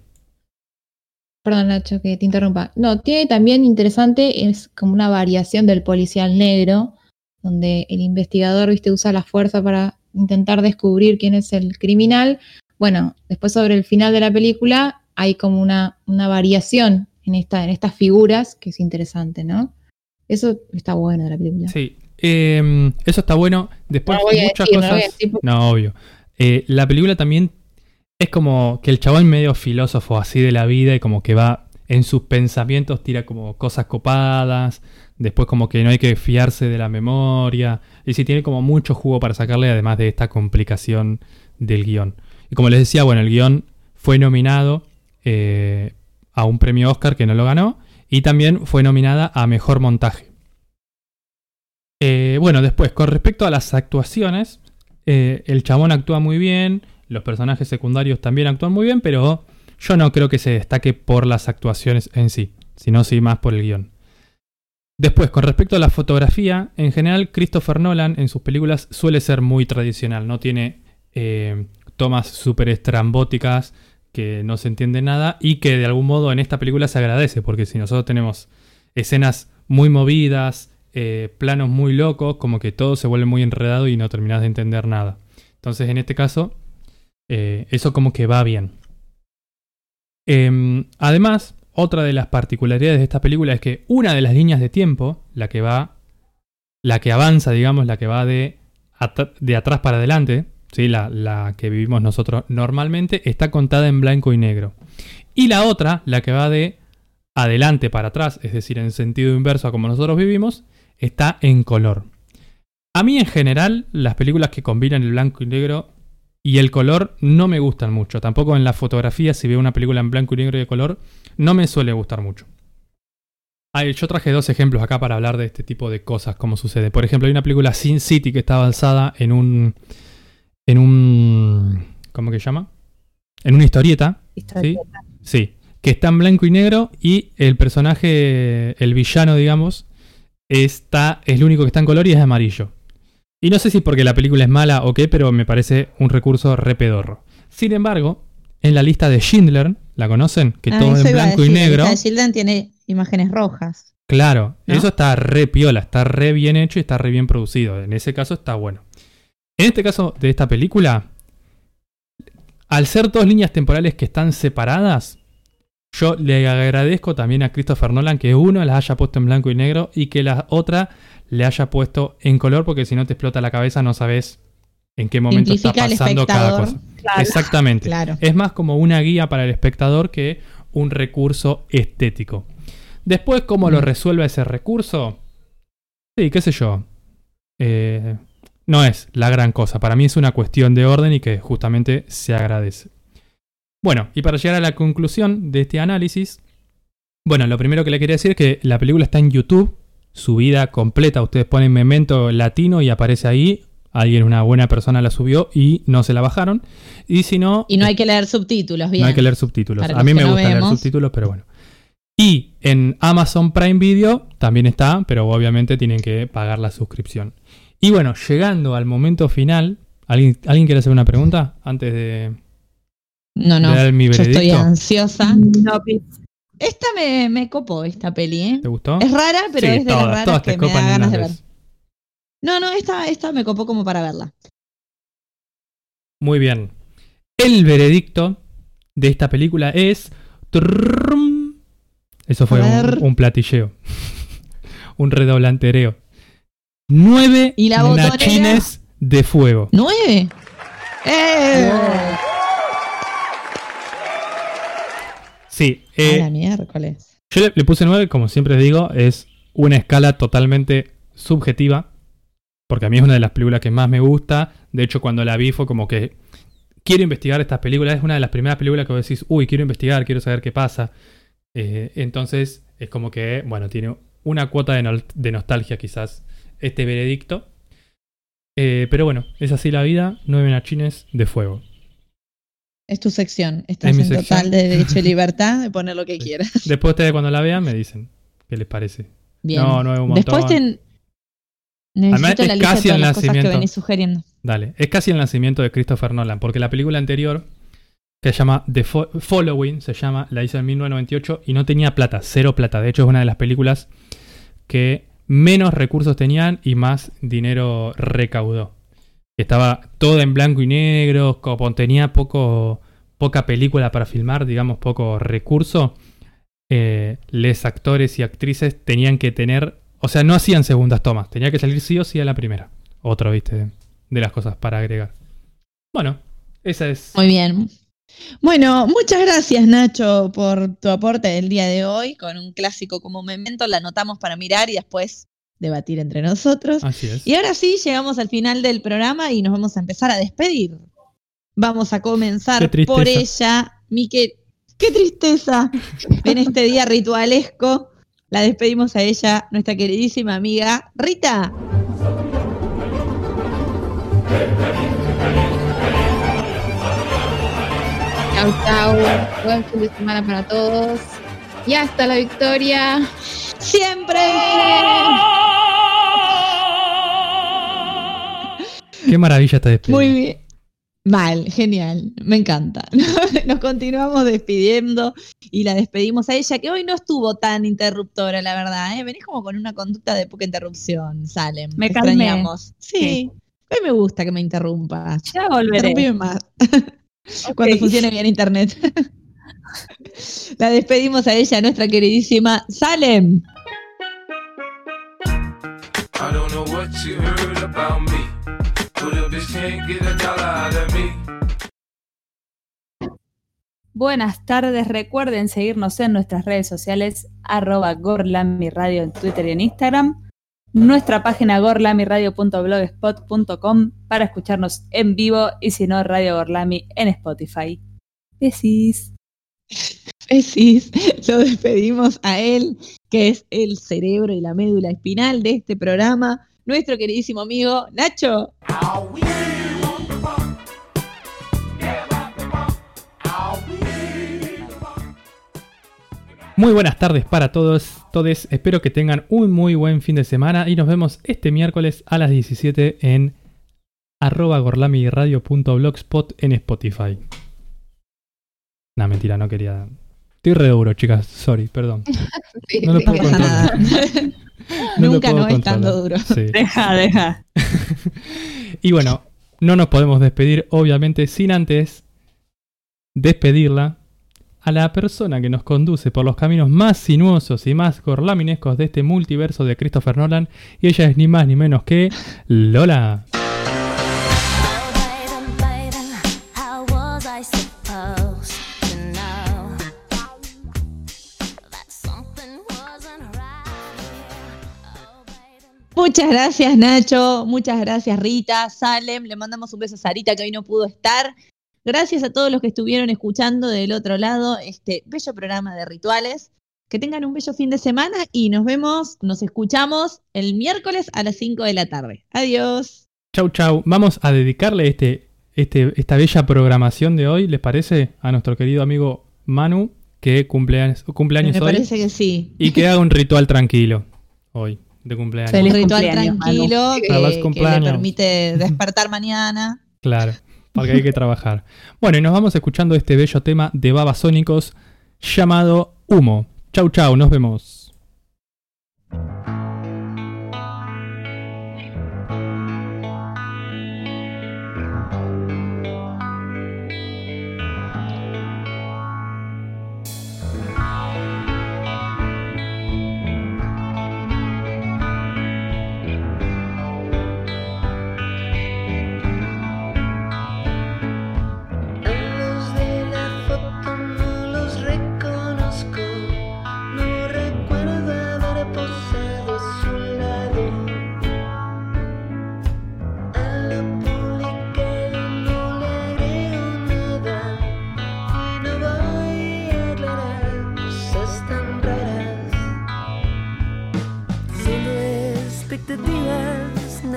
[SPEAKER 3] Perdón, Nacho, que te interrumpa. No, tiene también interesante, es como una variación del policial negro, donde el investigador, viste, usa la fuerza para intentar descubrir quién es el criminal. Bueno, después sobre el final de la película hay como una, una variación en, esta, en estas figuras que es interesante, ¿no? Eso está bueno de la película.
[SPEAKER 1] Sí. Eh, eso está bueno. Después
[SPEAKER 3] No voy a
[SPEAKER 1] muchas
[SPEAKER 3] decir, no voy a
[SPEAKER 1] cosas.
[SPEAKER 3] decir porque-
[SPEAKER 1] No, obvio. Eh, la película también es como que el chabón medio filósofo así de la vida y como que va en sus pensamientos tira como cosas copadas, después como que no hay que fiarse de la memoria, y sí tiene como mucho jugo para sacarle además de esta complicación del guion. Y como les decía, bueno, el guion fue nominado eh, a un premio Oscar que no lo ganó, y también fue nominada a Mejor Montaje. Eh, bueno, después, con respecto a las actuaciones, eh, el chabón actúa muy bien, los personajes secundarios también actúan muy bien, pero yo no creo que se destaque por las actuaciones en sí, sino sí más por el guion. Después, con respecto a la fotografía, en general Christopher Nolan en sus películas suele ser muy tradicional, no tiene eh, tomas súper estrambóticas que no se entiende nada y que de algún modo en esta película se agradece, porque si nosotros tenemos escenas muy movidas, eh, planos muy locos, como que todo se vuelve muy enredado y no terminas de entender nada. Entonces en este caso, eh, eso como que va bien. Em, además, otra de las particularidades de esta película es que una de las líneas de tiempo, la que va, la que avanza, digamos, la que va de, de atrás para adelante, ¿sí? la, la que vivimos nosotros normalmente, está contada en blanco y negro. Y la otra, la que va de adelante para atrás, es decir, en sentido inverso a como nosotros vivimos, está en color. A mí en general, las películas que combinan el blanco y negro y el color no me gustan mucho. Tampoco en la fotografía, si veo una película en blanco y negro y de color, no me suele gustar mucho. Ah, yo traje dos ejemplos acá para hablar de este tipo de cosas, cómo sucede. Por ejemplo, hay una película Sin City que está basada en un. en un. ¿Cómo que se llama? En una historieta. ¿sí? Sí. Que está en blanco y negro y el personaje, el villano, digamos, está, es el único que está en color y es amarillo. Y no sé si porque la película es mala o qué, pero me parece un recurso re pedorro. Sin embargo, en la lista de Schindler, ¿la conocen? Que
[SPEAKER 2] Ah,
[SPEAKER 1] todo
[SPEAKER 2] eso
[SPEAKER 1] en blanco y
[SPEAKER 2] decir, la
[SPEAKER 1] negro.
[SPEAKER 2] lista de Shildan tiene imágenes rojas.
[SPEAKER 1] Claro,
[SPEAKER 2] ¿No?
[SPEAKER 1] eso está re piola, está re bien hecho y está re bien producido. En ese caso está bueno. En este caso de esta película, al ser dos líneas temporales que están separadas, yo le agradezco también a Christopher Nolan que uno las haya puesto en blanco y negro y que la otra le haya puesto en color porque si no te explota la cabeza no sabes en qué momento está
[SPEAKER 2] Simplifica
[SPEAKER 1] pasando cada cosa.
[SPEAKER 5] Claro.
[SPEAKER 1] Exactamente.
[SPEAKER 2] Claro.
[SPEAKER 1] Es más como una guía para el espectador que un recurso estético. Después, ¿cómo lo
[SPEAKER 2] Mm.
[SPEAKER 1] resuelve ese recurso? Sí, qué sé yo. Eh, no es la gran cosa. Para mí es una cuestión de orden y que justamente se agradece. Bueno, y para llegar a la conclusión de este análisis, bueno, lo primero que le quería decir es que la película está en YouTube, subida completa. Ustedes ponen Memento Latino y aparece ahí. Alguien, una buena persona la subió y no se la bajaron. Y si no,
[SPEAKER 2] Y no hay que leer subtítulos, bien.
[SPEAKER 1] no hay que leer subtítulos.
[SPEAKER 2] Para
[SPEAKER 1] A mí me
[SPEAKER 2] no
[SPEAKER 1] gusta leer subtítulos, pero bueno. Y en Amazon Prime Video también está, pero obviamente tienen que pagar la suscripción. Y bueno, llegando al momento final, ¿alguien, ¿alguien quiere hacer una pregunta antes de,
[SPEAKER 2] No, no.
[SPEAKER 1] de dar mi
[SPEAKER 2] Yo estoy ansiosa.
[SPEAKER 5] No,
[SPEAKER 2] Esta me, me copó, esta peli, ¿eh?
[SPEAKER 1] ¿Te gustó?
[SPEAKER 2] Es rara, pero
[SPEAKER 1] Sí,
[SPEAKER 2] es de las
[SPEAKER 1] todas,
[SPEAKER 2] raras
[SPEAKER 1] todas te
[SPEAKER 2] que me da
[SPEAKER 1] copan
[SPEAKER 2] ganas de ver. No, no, esta, esta me copó como para verla.
[SPEAKER 1] Muy bien. El veredicto de esta película es... Eso fue un, un platilleo. *laughs* un redoblantereo. Nueve
[SPEAKER 2] ¿Y la
[SPEAKER 1] nachines de fuego.
[SPEAKER 2] ¡Nueve! ¡Eh! A
[SPEAKER 1] eh,
[SPEAKER 2] la miércoles.
[SPEAKER 1] yo le, le puse 9, como siempre digo, es una escala totalmente subjetiva, porque a mí es una de las películas que más me gusta. De hecho, cuando la vi fue como que quiero investigar estas películas. Es una de las primeras películas que vos decís, uy, quiero investigar, quiero saber qué pasa. Eh, entonces, es como que, bueno, tiene una cuota de nostalgia quizás este veredicto. Eh, pero bueno, es así la vida, nueve nachines de fuego.
[SPEAKER 2] Es tu sección. Estás en
[SPEAKER 1] sección.
[SPEAKER 2] total de derecho y *laughs* libertad de poner lo que
[SPEAKER 1] Sí.
[SPEAKER 2] quieras.
[SPEAKER 1] Después ustedes cuando la vean me dicen qué les parece.
[SPEAKER 2] Bien.
[SPEAKER 1] No, no es un montón.
[SPEAKER 2] Después te...
[SPEAKER 1] Además,
[SPEAKER 2] Necesito
[SPEAKER 1] es
[SPEAKER 2] la lista de todas
[SPEAKER 1] el
[SPEAKER 2] las cosas que
[SPEAKER 1] nacimiento.
[SPEAKER 2] venís sugiriendo.
[SPEAKER 1] Dale, es casi el nacimiento de Christopher Nolan, porque la película anterior, que se llama The Fo- Following, se llama, la hizo en 1998 y no tenía plata, cero plata. De hecho, es una de las películas que menos recursos tenían y más dinero recaudó. Estaba todo en blanco y negro, como tenía poco, poca película para filmar, digamos, poco recurso. Eh, les actores y actrices tenían que tener, o sea, no hacían segundas tomas, tenía que salir sí o sí a la primera. Otro, viste, de las cosas para agregar. Bueno, esa es.
[SPEAKER 2] Muy bien. Bueno, muchas gracias Nacho por tu aporte del día de hoy con un clásico como Memento. La anotamos para mirar y después debatir entre nosotros.
[SPEAKER 1] Así es.
[SPEAKER 2] Y ahora sí, llegamos al final del programa y nos vamos a empezar a despedir. Vamos a comenzar por ella, mi que... ¡Qué tristeza! *laughs* En este día ritualesco, la despedimos a ella, nuestra queridísima amiga Rita.
[SPEAKER 3] Chau, chau. Buen fin de semana para todos. Y hasta la victoria.
[SPEAKER 2] ¡Siempre!
[SPEAKER 1] Qué maravilla esta despedida.
[SPEAKER 2] Muy bien. Mal, genial, me encanta. *laughs* Nos continuamos despidiendo y la despedimos a ella, que hoy no estuvo tan interruptora, la verdad. ¿eh? Venís como con una conducta de poca interrupción, Salem.
[SPEAKER 5] Me
[SPEAKER 2] Te
[SPEAKER 5] calmé.
[SPEAKER 2] extrañamos. Sí.
[SPEAKER 5] Sí.
[SPEAKER 2] A mí me gusta que me interrumpas.
[SPEAKER 5] Ya volveré.
[SPEAKER 2] Interrumpime más. *laughs* Cuando funcione bien internet. *laughs* la despedimos a ella, nuestra queridísima Salem.
[SPEAKER 4] I don't know what you heard about me, but a bitch can't get a dollar out of me.
[SPEAKER 5] Buenas tardes, recuerden seguirnos en nuestras redes sociales, arroba gorlamiradio en Twitter y en Instagram, nuestra página gorlamiradio.blogspot.com para escucharnos en vivo y si no, Radio Gorlami en Spotify. Besis.
[SPEAKER 2] Besis, *laughs* lo despedimos a él, que es el cerebro y la médula espinal de este programa, nuestro queridísimo amigo Nacho.
[SPEAKER 1] Muy buenas tardes para todos, todes. Espero que tengan un muy buen fin de semana y nos vemos este miércoles a las 17 en arroba gorlamiradio.blogspot en Spotify. No, mentira, no quería. Estoy re duro, chicas. Sorry, perdón. *laughs*
[SPEAKER 3] Sí,
[SPEAKER 1] No lo puedo controlar.
[SPEAKER 2] nada. *laughs*
[SPEAKER 1] No lo
[SPEAKER 2] Nunca
[SPEAKER 1] puedo
[SPEAKER 2] no es
[SPEAKER 1] controlar.
[SPEAKER 2] tanto duro.
[SPEAKER 1] Sí. *laughs*
[SPEAKER 5] Deja, deja.
[SPEAKER 1] Y bueno, no nos podemos despedir, obviamente, sin antes despedirla a la persona que nos conduce por los caminos más sinuosos y más gorlaminescos de este multiverso de Christopher Nolan. Y ella es ni más ni menos que Lola.
[SPEAKER 2] Muchas gracias Nacho, muchas gracias Rita, Salem, le mandamos un beso a Sarita que hoy no pudo estar. Gracias a todos los que estuvieron escuchando del otro lado este bello programa de rituales. Que tengan un bello fin de semana y nos vemos, nos escuchamos el miércoles a las 5 de la tarde. Adiós.
[SPEAKER 1] Chau, chau. Vamos a dedicarle este, este, esta bella programación de hoy, ¿les parece? A nuestro querido amigo Manu, que cumpleaños, cumpleaños
[SPEAKER 2] Me
[SPEAKER 1] hoy.
[SPEAKER 2] parece que sí.
[SPEAKER 1] Y que haga un ritual tranquilo hoy, de cumpleaños.
[SPEAKER 5] Feliz
[SPEAKER 2] un ritual
[SPEAKER 5] cumpleaños,
[SPEAKER 2] tranquilo que,
[SPEAKER 1] Feliz
[SPEAKER 2] que le permite *laughs* despertar mañana.
[SPEAKER 1] Claro, porque hay que trabajar. Bueno, y nos vamos escuchando este bello tema de Babasónicos llamado Humo. Chau, chau, nos vemos.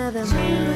[SPEAKER 9] Expectativas, nada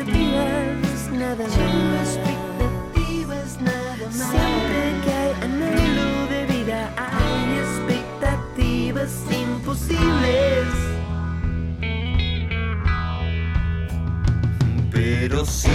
[SPEAKER 9] expectativas, nada más. Solo expectativas, nada más. Siempre que hay anhelo de vida, hay expectativas imposibles. Pero si